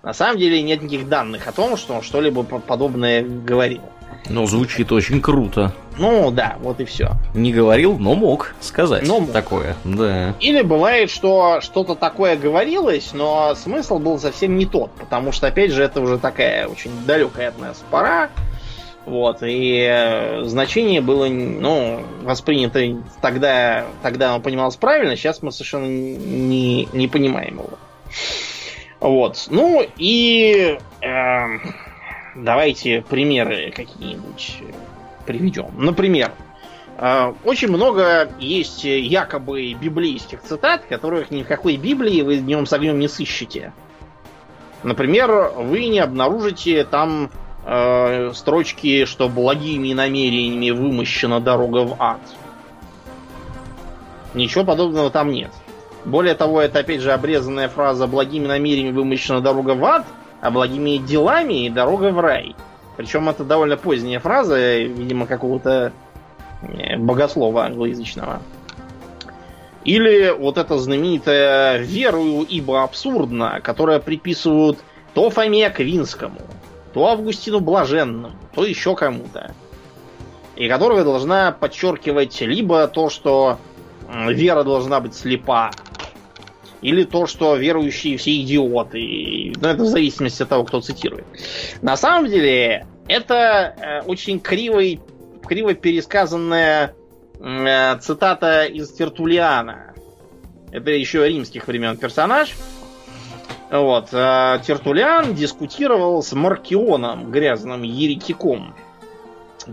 На самом деле нет никаких данных о том, что он что-либо подобное говорил. Но звучит очень круто. Ну да, вот и все. Не говорил, но мог сказать но мог. такое. Да. Или бывает, что что-то такое говорилось, но смысл был совсем не тот, потому что, опять же, это уже такая очень далекая от нас пора. Вот, и э, значение было, ну, воспринято тогда, тогда оно понималось правильно, сейчас мы совершенно не, не понимаем его. Вот, ну и э, давайте примеры какие-нибудь приведем. Например, э, очень много есть якобы библейских цитат, которых ни в какой Библии вы днем с огнем не сыщете. Например, вы не обнаружите там э, строчки, что благими намерениями вымощена дорога в ад. Ничего подобного там нет. Более того, это опять же обрезанная фраза «благими намерениями вымощена дорога в ад», а благими делами дорога в рай. Причем это довольно поздняя фраза, видимо, какого-то э, богослова англоязычного. Или вот это знаменитое «верую, ибо абсурдно», которое приписывают то Фоме Квинскому, то Августину Блаженному, то еще кому-то. И которая должна подчеркивать либо то, что вера должна быть слепа, или то, что верующие все идиоты. Ну, это в зависимости от того, кто цитирует. На самом деле, это э, очень кривый, криво пересказанная э, цитата из Тертулиана. Это еще римских времен персонаж. Вот. А Тертулян дискутировал с Маркионом, грязным еретиком.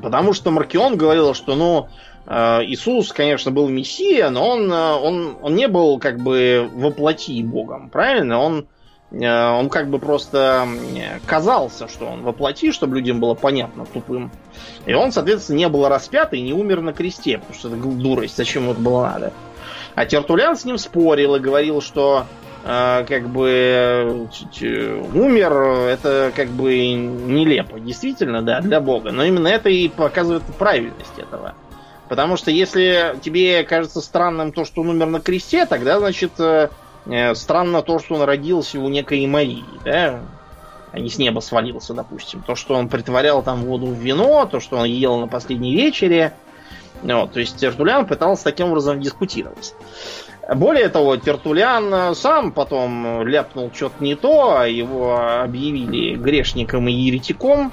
Потому что Маркион говорил, что, ну, э, Иисус, конечно, был Мессия, но он, э, он, он не был как бы воплоти Богом, правильно? Он, э, он как бы просто казался, что он воплоти, чтобы людям было понятно тупым. И он, соответственно, не был распят и не умер на кресте, потому что это дурость, зачем это было надо. А Тертулян с ним спорил и говорил, что как бы умер, это как бы нелепо, действительно, да, для Бога. Но именно это и показывает правильность этого. Потому что если тебе кажется странным то, что он умер на кресте, тогда, значит, э, э, странно то, что он родился у некой Марии, да, а не с неба свалился, допустим. То, что он притворял там воду в вино, то, что он ел на последней вечере. Вот, то есть Тертулян пытался таким образом дискутировать. Более того, Тертулян сам потом ляпнул что-то не то, а его объявили грешником и еретиком.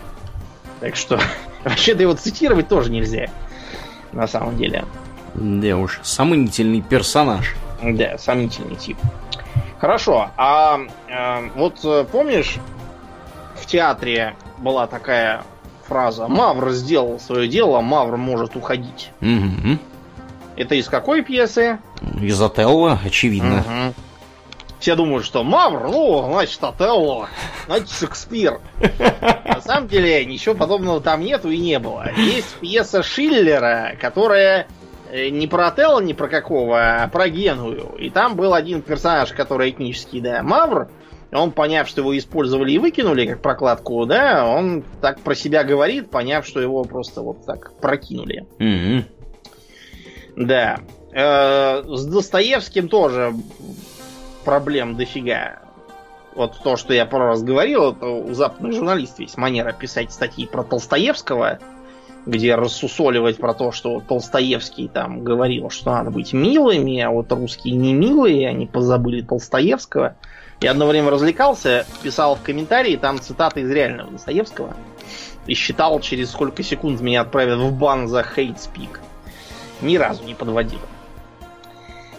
Так что вообще-то его цитировать тоже нельзя. На самом деле. Да уж, сомнительный персонаж. Да, сомнительный тип. Хорошо, а э, вот помнишь, в театре была такая фраза «Мавр сделал свое дело, Мавр может уходить». Угу. Это из какой пьесы? Из Отелло, очевидно. Угу. все думают, что Мавр, ну, значит, Отелло, значит, Шекспир. На самом деле, ничего подобного там нету и не было. Есть пьеса Шиллера, которая э, не про Отелло, не про какого, а про Геную. И там был один персонаж, который этнический, да, Мавр. Он, поняв, что его использовали и выкинули как прокладку, да, он так про себя говорит, поняв, что его просто вот так прокинули. Мгм. Да. Э, с Достоевским тоже проблем дофига. Вот то, что я пару раз говорил, это у западных журналистов есть манера писать статьи про Толстоевского, где рассусоливать про то, что Толстоевский там говорил, что надо быть милыми, а вот русские не милые, они позабыли Толстоевского. Я одно время развлекался, писал в комментарии там цитаты из реального Достоевского и считал, через сколько секунд меня отправят в бан за хейт-спик. Ни разу не подводил.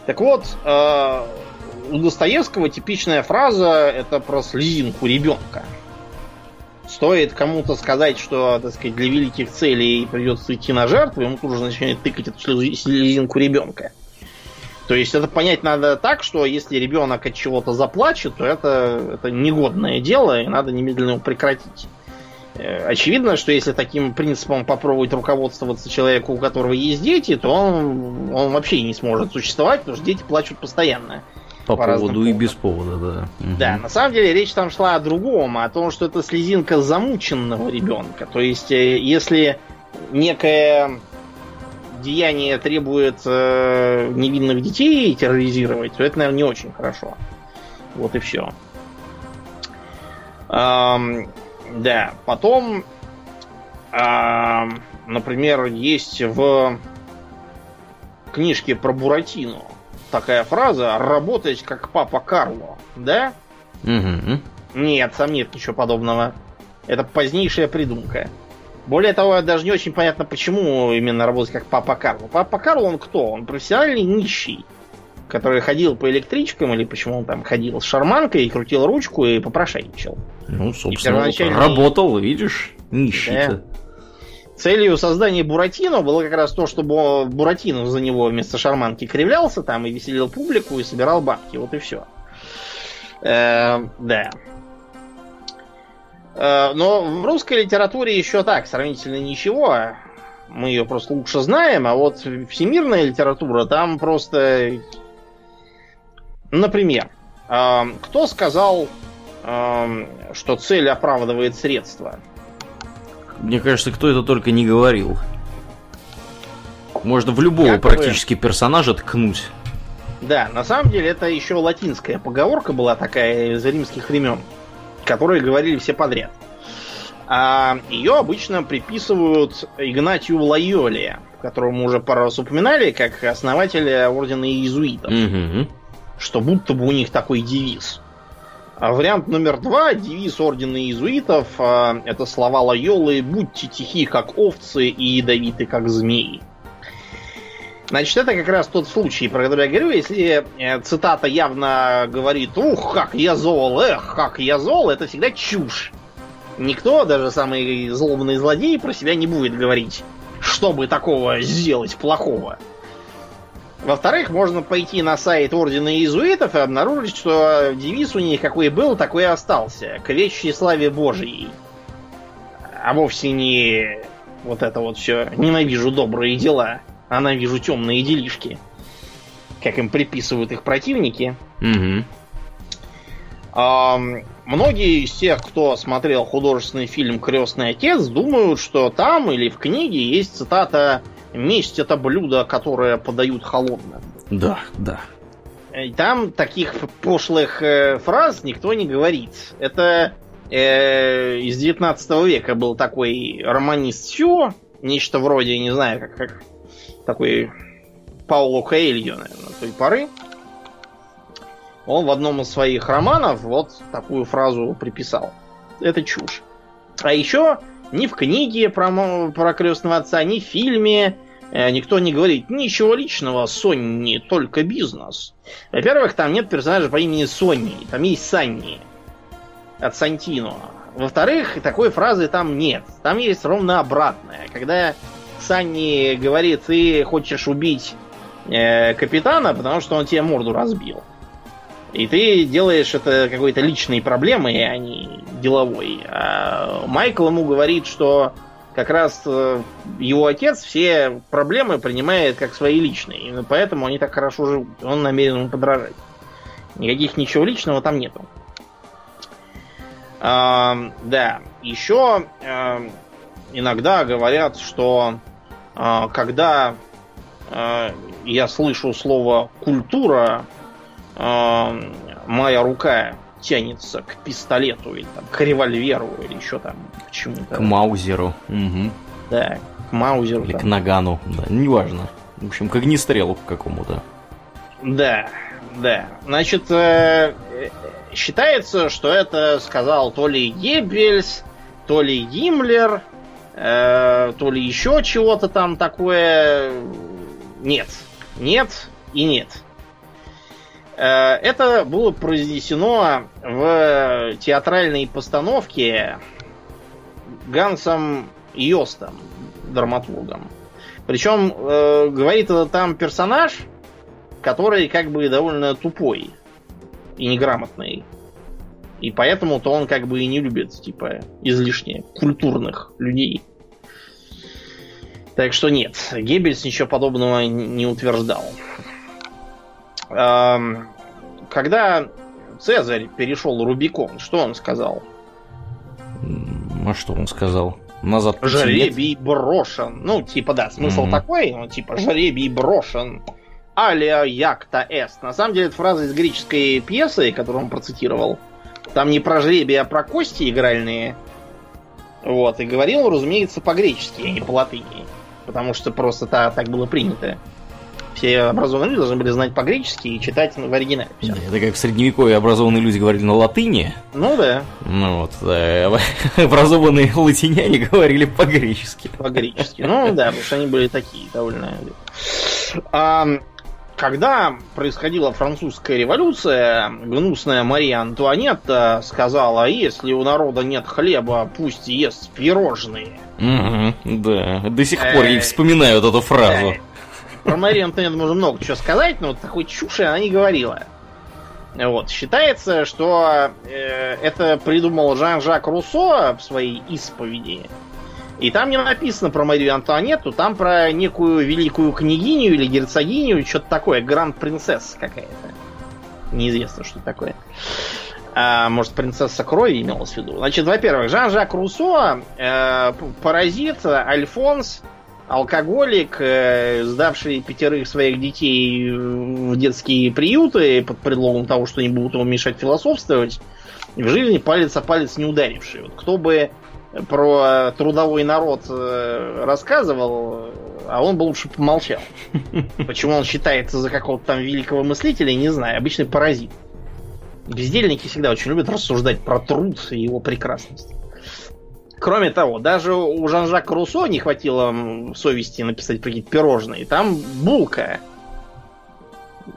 Так вот, э, у Достоевского типичная фраза это про слезинку ребенка. Стоит кому-то сказать, что, так сказать, для великих целей придется идти на жертву, ему тут же начинает тыкать эту слезинку ребенка. То есть это понять надо так, что если ребенок от чего-то заплачет, то это, это негодное дело, и надо немедленно его прекратить. Э, Очевидно, что если таким принципом попробовать руководствоваться человеку, у которого есть дети, то он, он вообще не сможет существовать, потому что дети плачут постоянно. По, По поводу и без повода, да. Да, на самом деле речь там шла о другом, о том, что это слезинка замученного ребенка. То есть, э, если некое деяние требует э, невинных детей терроризировать, то это, наверное, не очень хорошо. Вот и все. Да, потом, ам, например, есть в книжке про Буратино такая фраза «работать как папа Карло», да? Мгм. Нет, там нет ничего подобного. Это позднейшая придумка. Более того, даже не очень понятно, почему именно работать как Папа Карло. Папа Карло он кто? Он профессиональный нищий, который ходил по электричкам, или почему он там ходил с шарманкой, и крутил ручку и попрошайничал. Ну, собственно, вот первоначальный- работал, видишь, нищий-то. Целью создания Буратино было как раз то, чтобы Буратино за него вместо шарманки кривлялся там и веселил публику и собирал бабки. Вот и все. да. Э, но в русской литературе еще так, сравнительно ничего. Мы ее просто лучше знаем, а вот всемирная литература там просто... Например, э, кто сказал, э, что цель оправдывает средства? Мне кажется, кто это только не говорил. Можно в любого Якобы. практически персонажа ткнуть. Да, на самом деле это еще латинская поговорка была такая из римских времен, которые говорили все подряд. А ее обычно приписывают Игнатию Лайоле, которого мы уже пару раз упоминали, как основателя ордена иезуитов, Мгм. Что будто бы у них такой девиз. А вариант номер два, девиз ордена иезуитов, а, это слова Лайолы «Будьте тихи, как овцы, и ядовиты, как змеи». Значит, это как раз тот случай, про который я говорю, если э, цитата явно говорит «Ух, как я зол, эх, как я зол», это всегда чушь. Никто, даже самый злобный злодей, про себя не будет говорить, чтобы такого сделать плохого. Во-вторых, можно пойти на сайт Ордена Иезуитов и обнаружить, что девиз у них какой был, такой и остался. К вечной славе Божией. А вовсе не вот это вот все. Ненавижу добрые дела, а ненавижу темные делишки. Как им приписывают их противники. Мгм. Ам, многие из тех, кто смотрел художественный фильм Крестный отец, думают, что там или в книге есть цитата Месть это блюдо, которое подают холодным. Да, да. Э, Там таких пошлых э, фраз никто не говорит. Это э, из 19 века был такой романист Сю, нечто вроде, не знаю, как, как такой Пауло Коэльо, наверное, той поры. Он в одном из своих романов вот такую фразу приписал. Это чушь. А еще ни в книге про, про крестного отца, ни в фильме э, никто не говорит ничего личного, Сонни, только бизнес. Во-первых, там нет персонажа по имени Сонни, там есть Санни от Сантино. Во-вторых, такой фразы там нет. Там есть ровно обратное. Когда Санни говорит, ты хочешь убить э, капитана, потому что он тебе морду разбил. И ты делаешь это какой-то личной проблемой, а не деловой. А Майкл ему говорит, что как раз э, его отец все проблемы принимает как свои личные. Именно поэтому они так хорошо живут. Он намерен ему подражать. Никаких ничего личного там нету. А, да, еще а, иногда говорят, что а, когда я слышу слово культура, моя рука тянется к пистолету или там, к револьверу или еще там к чему-то. К Маузеру. Угу. Да, к Маузеру. Или там. к Нагану, да, неважно. В общем, к огнестрелу к какому-то. Да, да. Значит, э, считается, что это сказал то ли Геббельс, то ли Гиммлер, э, то ли еще чего-то там такое. Нет. Нет и нет. Э, это было произнесено в театральной постановке Гансом Йостом, драматургом. Причем э, говорит это там персонаж, который как бы довольно тупой и неграмотный. И поэтому-то он как бы и не любит, типа, излишне культурных людей. Так что нет, Геббельс ничего подобного не утверждал. Когда Цезарь перешел Рубикон, что он сказал? А что он сказал? Назад Жребий брошен. Ну, типа, да, смысл mm-hmm. такой, ну, типа, жребий брошен. Алия якта эст. На самом деле, это фраза из греческой пьесы, которую он процитировал. Там не про жребий, а про кости игральные. Вот, и говорил, разумеется, по-гречески, а не по латыни. Потому что просто та, так было принято. Все образованные люди должны были знать по-гречески и читать в оригинале. Да, это как в средневековье образованные люди говорили на латыни. Ну да. Ну вот, да, образованные латиняне говорили по-гречески. По-гречески. Ну да, потому что они были такие довольно. А, когда происходила французская революция, гнусная Мария Антуанетта сказала, если у народа нет хлеба, пусть ест пирожные. Угу, да, до сих пор я вспоминаю вот эту фразу. Про Марию Антуанетту можно много чего сказать, но вот такой чуши она не говорила. Вот. Считается, что э, это придумал Жан-Жак Руссо в своей исповеди. И там не написано про Марию Антуанетту, там про некую великую княгиню или герцогиню, что-то такое, гранд-принцесса какая-то. Неизвестно, что такое. А, может, принцесса крови имелась в виду. Значит, во-первых, Жан-Жак Руссо, э, паразит, Альфонс, алкоголик, э, сдавший пятерых своих детей в детские приюты под предлогом того, что они будут ему мешать философствовать, в жизни палец о палец не ударивший. Вот кто бы про трудовой народ э, рассказывал, а он бы лучше помолчал. Почему он считается за какого-то там великого мыслителя, не знаю. Обычный паразит. Бездельники всегда очень любят рассуждать про труд и его прекрасность. Кроме того, даже у Жан-Жака Руссо не хватило совести написать какие-то пирожные. Там булка.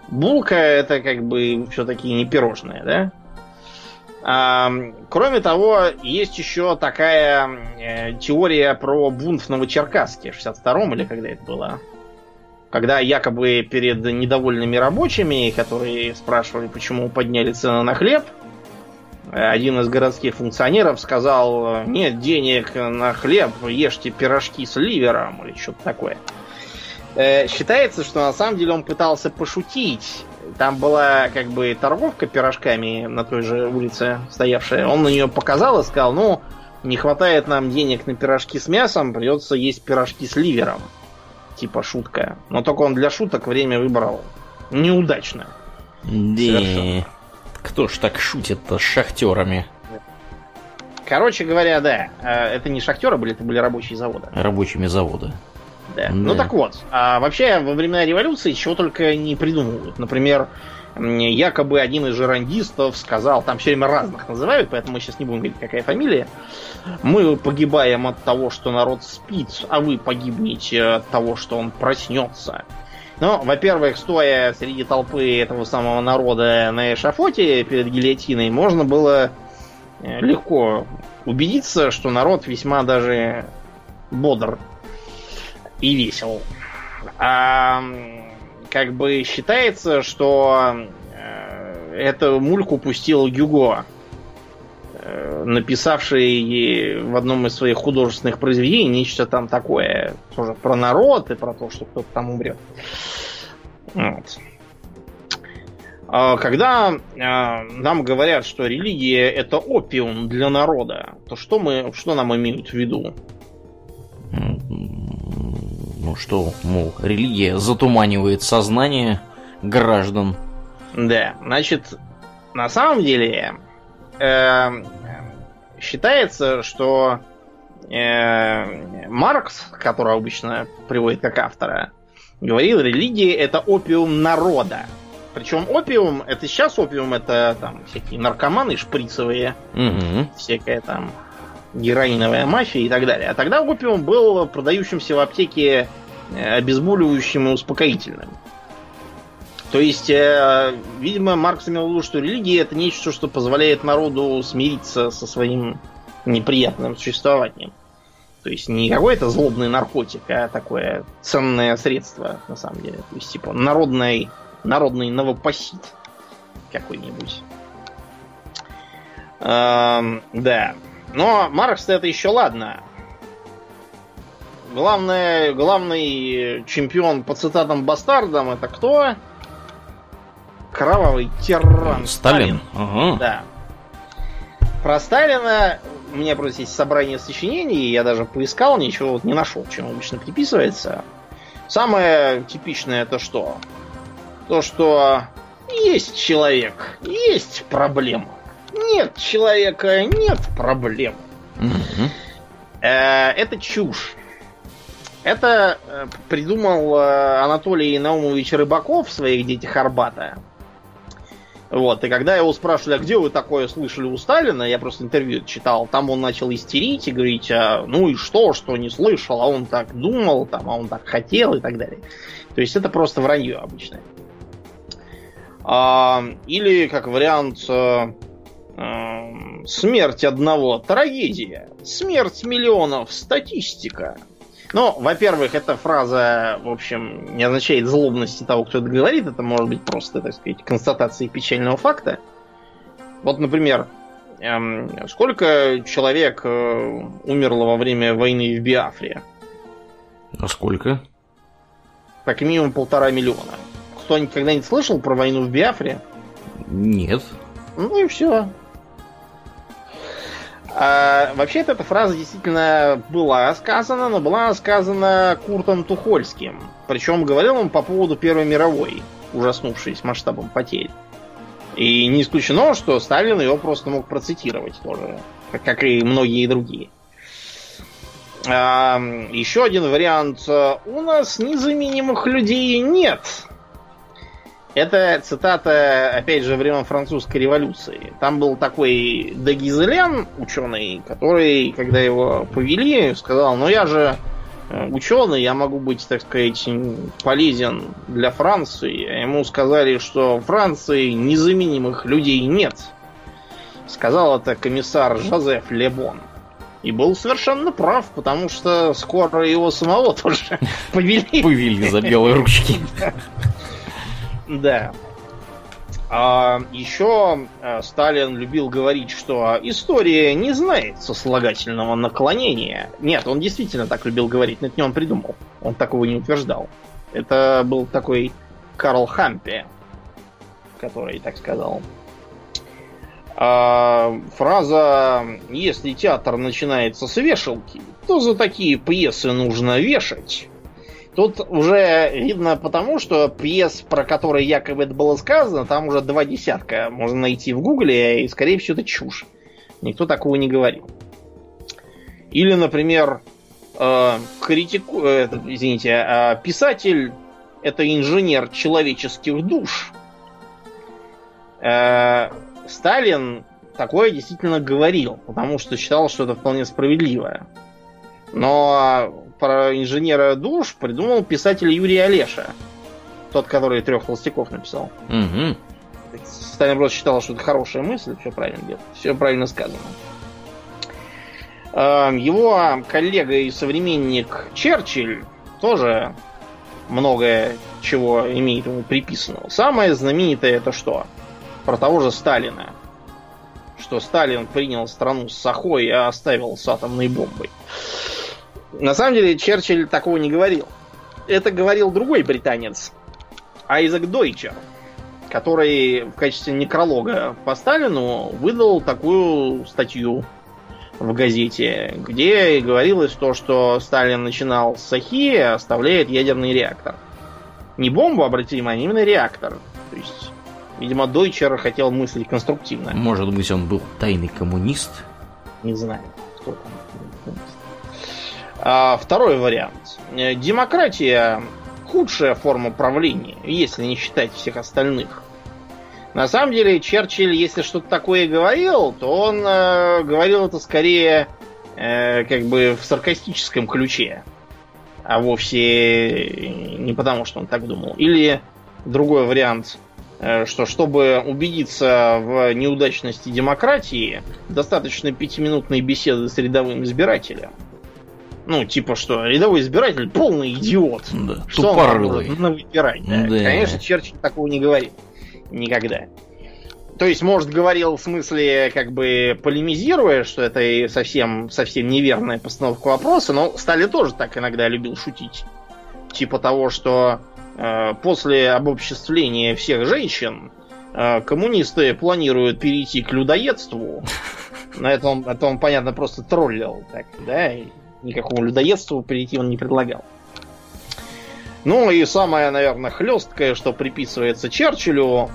Булка это как бы все-таки не пирожное, да? А, кроме того, есть еще такая э, теория про бунт в Новочеркасске в 62-м или когда это было. Когда якобы перед недовольными рабочими, которые спрашивали, почему подняли цены на хлеб, один из городских функционеров сказал, нет денег на хлеб, ешьте пирожки с ливером или что-то такое. Э, считается, что на самом деле он пытался пошутить там была как бы торговка пирожками на той же улице стоявшая. Он на нее показал и сказал, ну, не хватает нам денег на пирожки с мясом, придется есть пирожки с ливером. Типа шутка. Но только он для шуток время выбрал неудачно. Да. Кто ж так шутит-то с шахтерами? Короче говоря, да, э, это не шахтеры были, это были рабочие завода. Рабочими завода. Да. Ну, да. Ну так вот, а вообще во времена революции чего только не придумывают. Например, якобы один из жерандистов сказал, там все время разных называют, поэтому мы сейчас не будем говорить, какая фамилия. Мы погибаем от того, что народ спит, а вы погибнете от того, что он проснется. Ну, во-первых, стоя среди толпы этого самого народа на эшафоте перед гильотиной, можно было э, легко убедиться, что народ весьма даже бодр и весел. А, как бы считается, что э, эту мульку пустил Гюго, написавший в одном из своих художественных произведений нечто там такое, тоже про народ и про то, что кто-то там умрет. Вот. А когда э, нам говорят, что религия это опиум для народа, то что мы, что нам имеют в виду? Ну что, мол, религия затуманивает сознание граждан. Да, значит, на самом деле э, считается, что э, Маркс, который обычно приводит как автора, говорил, религия это опиум народа. Причем опиум, это сейчас опиум, это там всякие наркоманы шприцевые, угу. всякая там героиновая мафия и так далее. А тогда опиум был продающимся в аптеке э, обезболивающим и успокоительным. То есть, э, видимо, Маркс имел в виду, что религия это нечто, что позволяет народу смириться со своим неприятным существованием. То есть не какой-то злобный наркотик, а такое ценное средство, на самом деле. То есть, типа, народный народный новопосит какой-нибудь. Эм, да. Но Маркс это еще ладно. Главное, главный чемпион по цитатам бастардам это кто? Кровавый тиран. Сталин. Сталин. Ага. Да. Про Сталина у меня просто есть собрание сочинений, я даже поискал, ничего вот не нашел, чем обычно приписывается. Самое типичное это что? то, что есть человек, есть проблема. Нет человека, нет проблем. Э, это чушь. Это э, придумал э, Анатолий Наумович Рыбаков в своих детях Арбата. Вот, и когда его спрашивали, а где вы такое слышали у Сталина, я просто интервью читал, там он начал истерить и говорить, а, ну и что, что не слышал, а он так думал, там, а он так хотел и так далее. То есть это просто вранье обычное. А, или, как вариант, э, э, смерть одного трагедия. Смерть миллионов статистика. Ну, во-первых, эта фраза, в общем, не означает злобности того, кто это говорит. Это может быть просто, так сказать, констатацией печального факта. Вот, например, эм, сколько человек э, умерло во время войны в Биафре? А сколько? Как минимум полтора миллиона кто-нибудь когда-нибудь слышал про войну в Биафре? Нет. Ну и все. А, вообще-то эта фраза действительно была сказана, но была сказана Куртом Тухольским. Причем говорил он по поводу Первой мировой, ужаснувшись масштабом потерь. И не исключено, что Сталин его просто мог процитировать тоже, как и многие другие. А, еще один вариант. У нас незаменимых людей нет. Это цитата, опять же, времен французской революции. Там был такой Дагизелен, ученый, который, когда его повели, сказал, ну я же э, ученый, я могу быть, так сказать, полезен для Франции. А ему сказали, что в Франции незаменимых людей нет. Сказал это комиссар Жозеф Лебон. И был совершенно прав, потому что скоро его самого тоже повели. Повели за белые ручки. Да. А еще э, Сталин любил говорить, что история не знает сослагательного наклонения. Нет, он действительно так любил говорить, но это не он придумал. Он такого не утверждал. Это был такой Карл Хампе, который так сказал. А, фраза «Если театр начинается с вешалки, то за такие пьесы нужно вешать». Тут уже видно потому, что пьес, про которые якобы это было сказано, там уже два десятка можно найти в гугле, и скорее всего это чушь. Никто такого не говорил. Или, например, э, критику, э, извините, э, писатель это инженер человеческих душ. Э, Сталин такое действительно говорил, потому что считал, что это вполне справедливо. Но про инженера душ придумал писатель Юрий Олеша. Тот, который трех толстяков написал. Угу. Сталин просто считал, что это хорошая мысль, все правильно делает. Все правильно сказано. Эм, его коллега и современник Черчилль тоже многое чего имеет ему приписано. Самое знаменитое это что? про того же Сталина. Что Сталин принял страну с сахой, а оставил с атомной бомбой. На самом деле Черчилль такого не говорил. Это говорил другой британец, Айзек Дойчер, который в качестве некролога по Сталину выдал такую статью в газете, где говорилось то, что Сталин начинал с Сахи, оставляет ядерный реактор. Не бомбу, обратите внимание, а именно реактор. То есть, видимо, Дойчер хотел мыслить конструктивно. Может быть, он был тайный коммунист? Не знаю, кто там. А, второй вариант. Демократия худшая форма правления, если не считать всех остальных. На самом деле, Черчилль, если что-то такое говорил, то он э, говорил это скорее э, как бы в саркастическом ключе, а вовсе не потому, что он так думал. Или другой вариант, э, что чтобы убедиться в неудачности демократии, достаточно пятиминутной беседы с рядовым избирателем. Ну, типа что, рядовой избиратель полный идиот. Да, что тупорылый. он выбирать, да? Да. Конечно, Черчилль такого не говорит. Никогда. То есть, может, говорил в смысле, как бы полемизируя, что это и совсем, совсем неверная постановка вопроса, но Сталин тоже так иногда любил шутить. Типа того, что э, после обобществления всех женщин э, коммунисты планируют перейти к людоедству. На это он, это он, понятно, просто троллил. Так, да, никакому людоедству перейти он не предлагал. Ну и самое, наверное, хлесткое, что приписывается Черчиллю,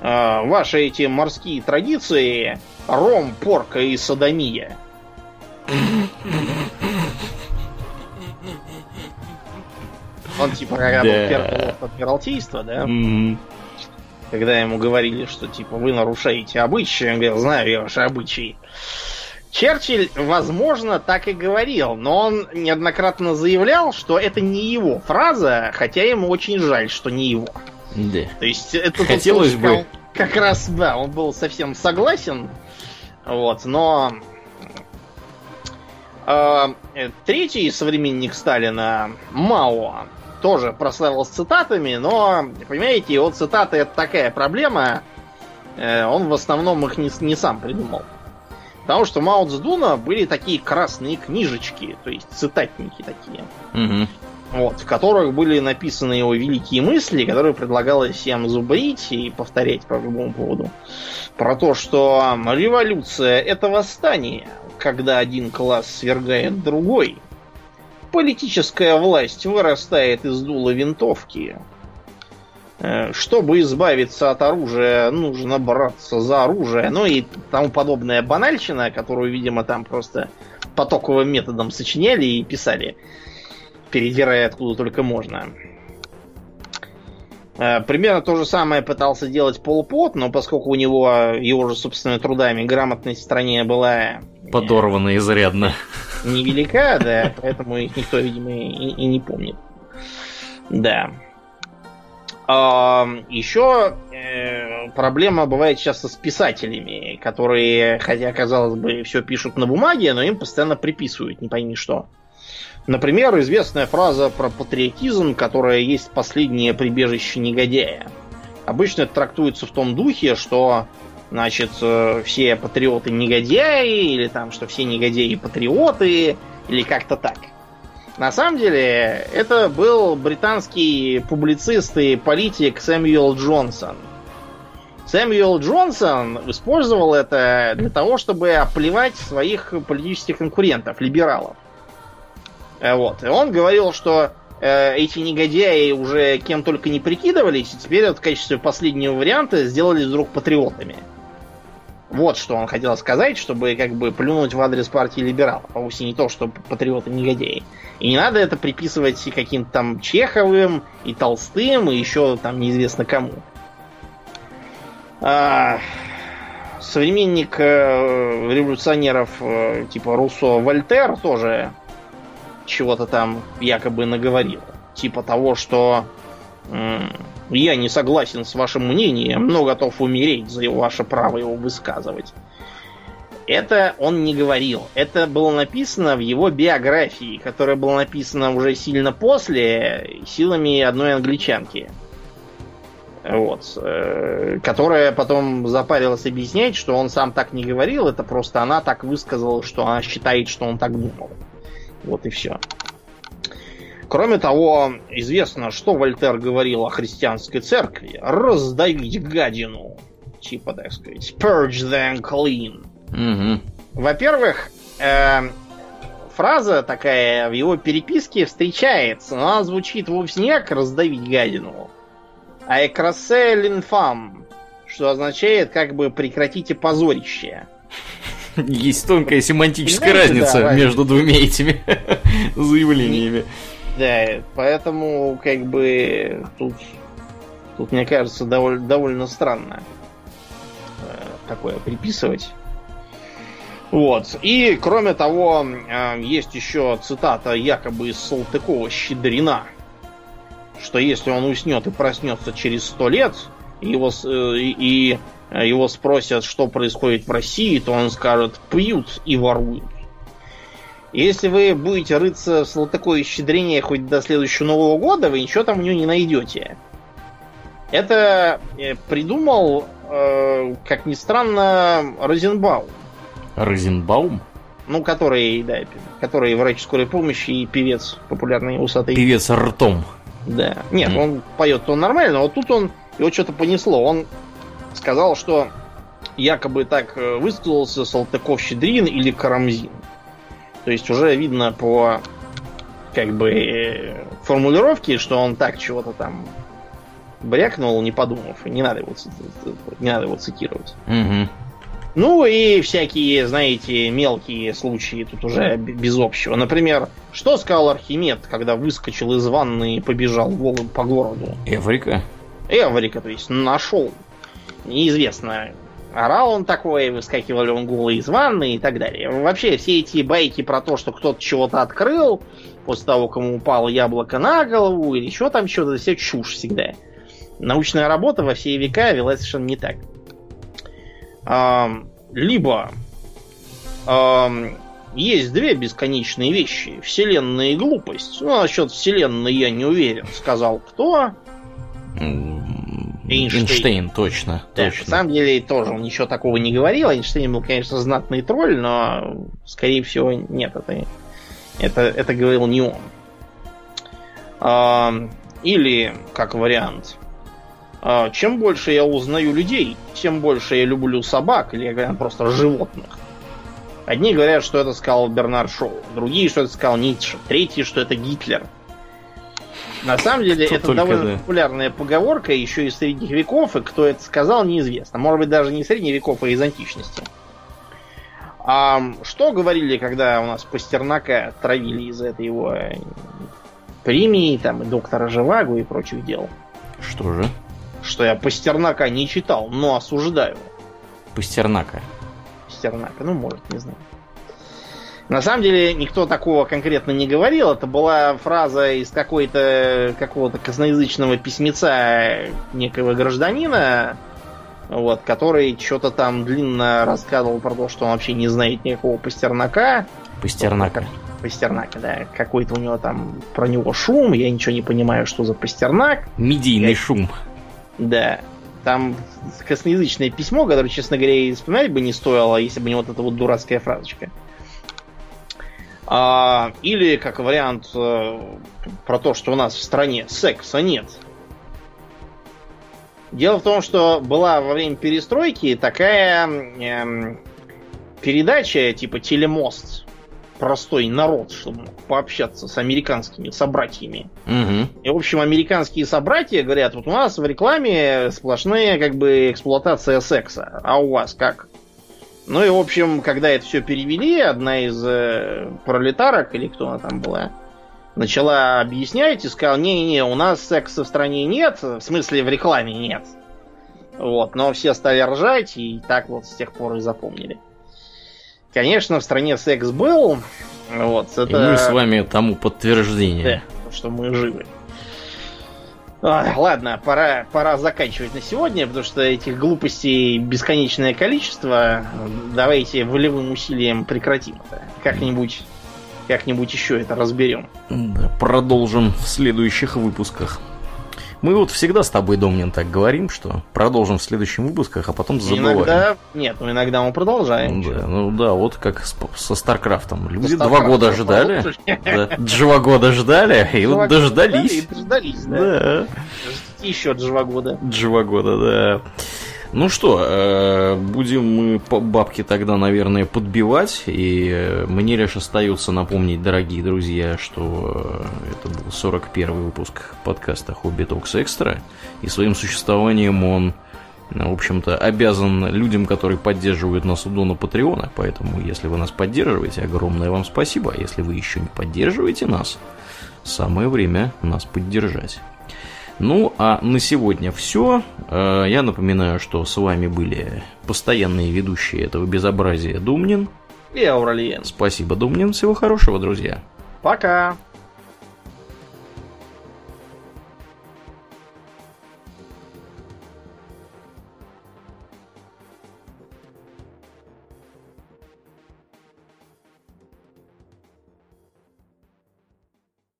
э, ваши эти морские традиции, ром, порка и садомия. Он типа когда был Да. первый Адмиралтейства, да? Когда ему говорили, что типа вы нарушаете обычаи, он говорил, знаю я ваши обычаи. Черчилль, возможно, так и говорил, но он неоднократно заявлял, что это не его фраза, хотя ему очень жаль, что не его. Да. То есть это тот Хотелось случай, бы. Как раз, да, он был совсем согласен. Вот, но... э, третий современник Сталина, Мао, тоже прославился цитатами, но, понимаете, его цитаты это такая проблема, э, он в основном их не, не сам придумал. Потому что у Мао Цзэдуна были такие красные книжечки, то есть цитатники такие Мгм. вот, в которых были написаны его великие мысли, которые предлагалось всем зубрить и повторять по любому поводу. Про то, что революция это восстание, когда один класс свергает другой. Политическая власть вырастает из дула винтовки. Э, Чтобы избавиться от оружия, нужно браться за оружие. Ну и тому подобная банальщина, которую, видимо, там просто потоковым методом сочиняли и писали передирая откуда только можно. Э, Примерно то же самое пытался делать Пол Пот, но поскольку у него его же собственными трудами грамотность в стране была э, Подорвано изрядно. невелика, да, поэтому их никто, видимо, и, и не помнит. Да. Еще э, проблема бывает часто с писателями, которые, хотя, казалось бы, все пишут на бумаге, но им постоянно приписывают, не пойми что. Например, известная фраза про патриотизм, которая есть последнее прибежище негодяя. Обычно это трактуется в том духе, что значит, э, все патриоты негодяи, или там, что все негодяи патриоты, или как-то так. На самом деле, это был британский публицист и политик Сэмюэл Джонсон. Сэмюэл Джонсон использовал это для того, чтобы оплевать своих политических конкурентов, либералов. Э, Вот. И он говорил, что э, эти негодяи уже кем только не прикидывались, и теперь вот в качестве последнего варианта сделались вдруг патриотами. Вот что он хотел сказать, чтобы как бы плюнуть в адрес партии либералов, а вовсе не то, что патриоты негодяи. И не надо это приписывать каким-то там Чеховым, и Толстым, и еще там неизвестно кому. А, современник э, революционеров э, типа Руссо Вольтер тоже чего-то там якобы наговорил. Типа того, что я не согласен с вашим мнением, но готов умереть за ваше право его высказывать. Это он не говорил. Это было написано в его биографии, которая была написана уже сильно после, силами одной англичанки. Вот. Э, которая потом запарилась объяснять, что он сам так не говорил, это просто она так высказала, что она считает, что он так думал. Вот и все. Кроме того, известно, что Вольтер говорил о христианской церкви. Раздавить гадину. Типа, так сказать, purge them clean. Угу. Во-первых, э, фраза такая в его переписке встречается, но она звучит вовсе не как раздавить гадину, а экрасе линфам, что означает как бы прекратите позорище. Есть тонкая семантическая Понимаете, разница да, между двумя этими заявлениями. Да, поэтому как бы тут, тут мне кажется, довольно, довольно странно э, такое приписывать. Вот. И, кроме того, э, есть еще цитата якобы из Салтыкова-Щедрина, что если он уснет и проснется через сто лет, и его, э, и его спросят, что происходит в России, то он скажет, пьют и воруют. Если вы будете рыться в Салтыкове-Щедрине хоть до следующего Нового года, вы ничего там в нее не найдете. Это э, придумал, э, как ни странно, Розенбаум. Розенбаум? Ну, который, да, который врач скорой помощи и певец популярный усатый. Певец ртом. Да. Нет, Мгм. он поет то нормально, но вот тут он его что-то понесло. Он сказал, что якобы так э, высказался Салтыков-Щедрин или Карамзин. То есть уже видно по как бы э, формулировке, что он так чего-то там брякнул, не подумав. Не надо его, не надо его цитировать. Угу. Ну и всякие, знаете, мелкие случаи тут уже без общего. Например, что сказал Архимед, когда выскочил из ванны и побежал по городу? Эврика? Эврика, то есть нашел. Неизвестно, орал он такое, выскакивал ли он голый из ванны и так далее. Вообще, все эти байки про то, что кто-то чего-то открыл, после того, кому упало яблоко на голову, или еще там что-то, все чушь всегда. Научная работа во все века велась совершенно не так. Ам, либо ам, есть две бесконечные вещи. Вселенная и глупость. Ну, насчет Вселенной я не уверен, сказал кто. Эйнштейн. Эйнштейн, точно. Да, на точно. самом деле тоже он ничего такого не говорил. Эйнштейн был, конечно, знатный тролль, но, скорее всего, нет, это, это, это говорил не он. А, или, как вариант, а, чем больше я узнаю людей, тем больше я люблю собак, или, говорят, просто животных. Одни говорят, что это сказал Бернард Шоу, другие, что это сказал Ницше, третьи, что это Гитлер. На самом деле, Кто это только, довольно да. популярная поговорка еще из средних веков, и кто это сказал, неизвестно. Может быть, даже не из средних веков, а из античности. А что говорили, когда у нас Пастернака травили из-за этой его э, премии, там, и доктора Живаго и прочих дел? Что же? Что я Пастернака не читал, но осуждаю. Пастернака. Пастернака, ну, может, не знаю. На самом деле, никто такого конкретно не говорил. Это была фраза из какой-то какого-то косноязычного письмеца некого гражданина, вот, который что-то там длинно рассказывал про то, что он вообще не знает никакого Пастернака. Пастернака. Пастернака, да. Какой-то у него там про него шум. Я ничего не понимаю, что за Пастернак. Медийный Я- шум. Да. Там косноязычное письмо, которое, честно говоря, и вспоминать бы не стоило, если бы не вот эта вот дурацкая фразочка. А, или, как вариант, э, про то, что у нас в стране секса нет. Дело в том, что была во время перестройки такая эм, передача типа Телемост. Простой народ, чтобы мог пообщаться с американскими собратьями. Угу. И, в общем, американские собратья говорят, вот у нас в рекламе сплошная как бы эксплуатация секса, а у вас как? Ну и, в общем, когда это все перевели, одна из э, пролетарок, или кто она там была, начала объяснять и сказала, не-не, у нас секса в стране нет, в смысле в рекламе нет. Вот, но все стали ржать, и так вот с тех пор и запомнили. Конечно, в стране секс был, вот, это... И мы с вами тому подтверждение. Да, что мы живы. Ай, ладно, пора, пора заканчивать на сегодня, потому что этих глупостей бесконечное количество. Давайте волевым усилием прекратим это. Как-нибудь как-нибудь еще это разберем. Продолжим в следующих выпусках. Мы вот всегда с тобой, Домнин, так говорим, что продолжим в следующих выпусках, а потом забываем. Иногда, нет, ну иногда мы продолжаем. Да, ну да, вот как с, со Старкрафтом. Люди два года ждали, да, два года ждали, и вот дождались. Дождались, да. Еще года. Два года, да. Ну что, э, будем мы бабки тогда, наверное, подбивать. И э, мне лишь остается напомнить, дорогие друзья, что э, это был 41 выпуск подкаста Хобби Токс Экстра. И своим существованием он, в общем-то, обязан людям, которые поддерживают нас у Дона Патреона. Поэтому, если вы нас поддерживаете, огромное вам спасибо. А если вы еще не поддерживаете нас, самое время нас поддержать. Ну, а на сегодня все. Э, я напоминаю, что с вами были постоянные ведущие этого безобразия Думнин и Ауралиен. Спасибо, Думнин. Всего хорошего, друзья. Пока.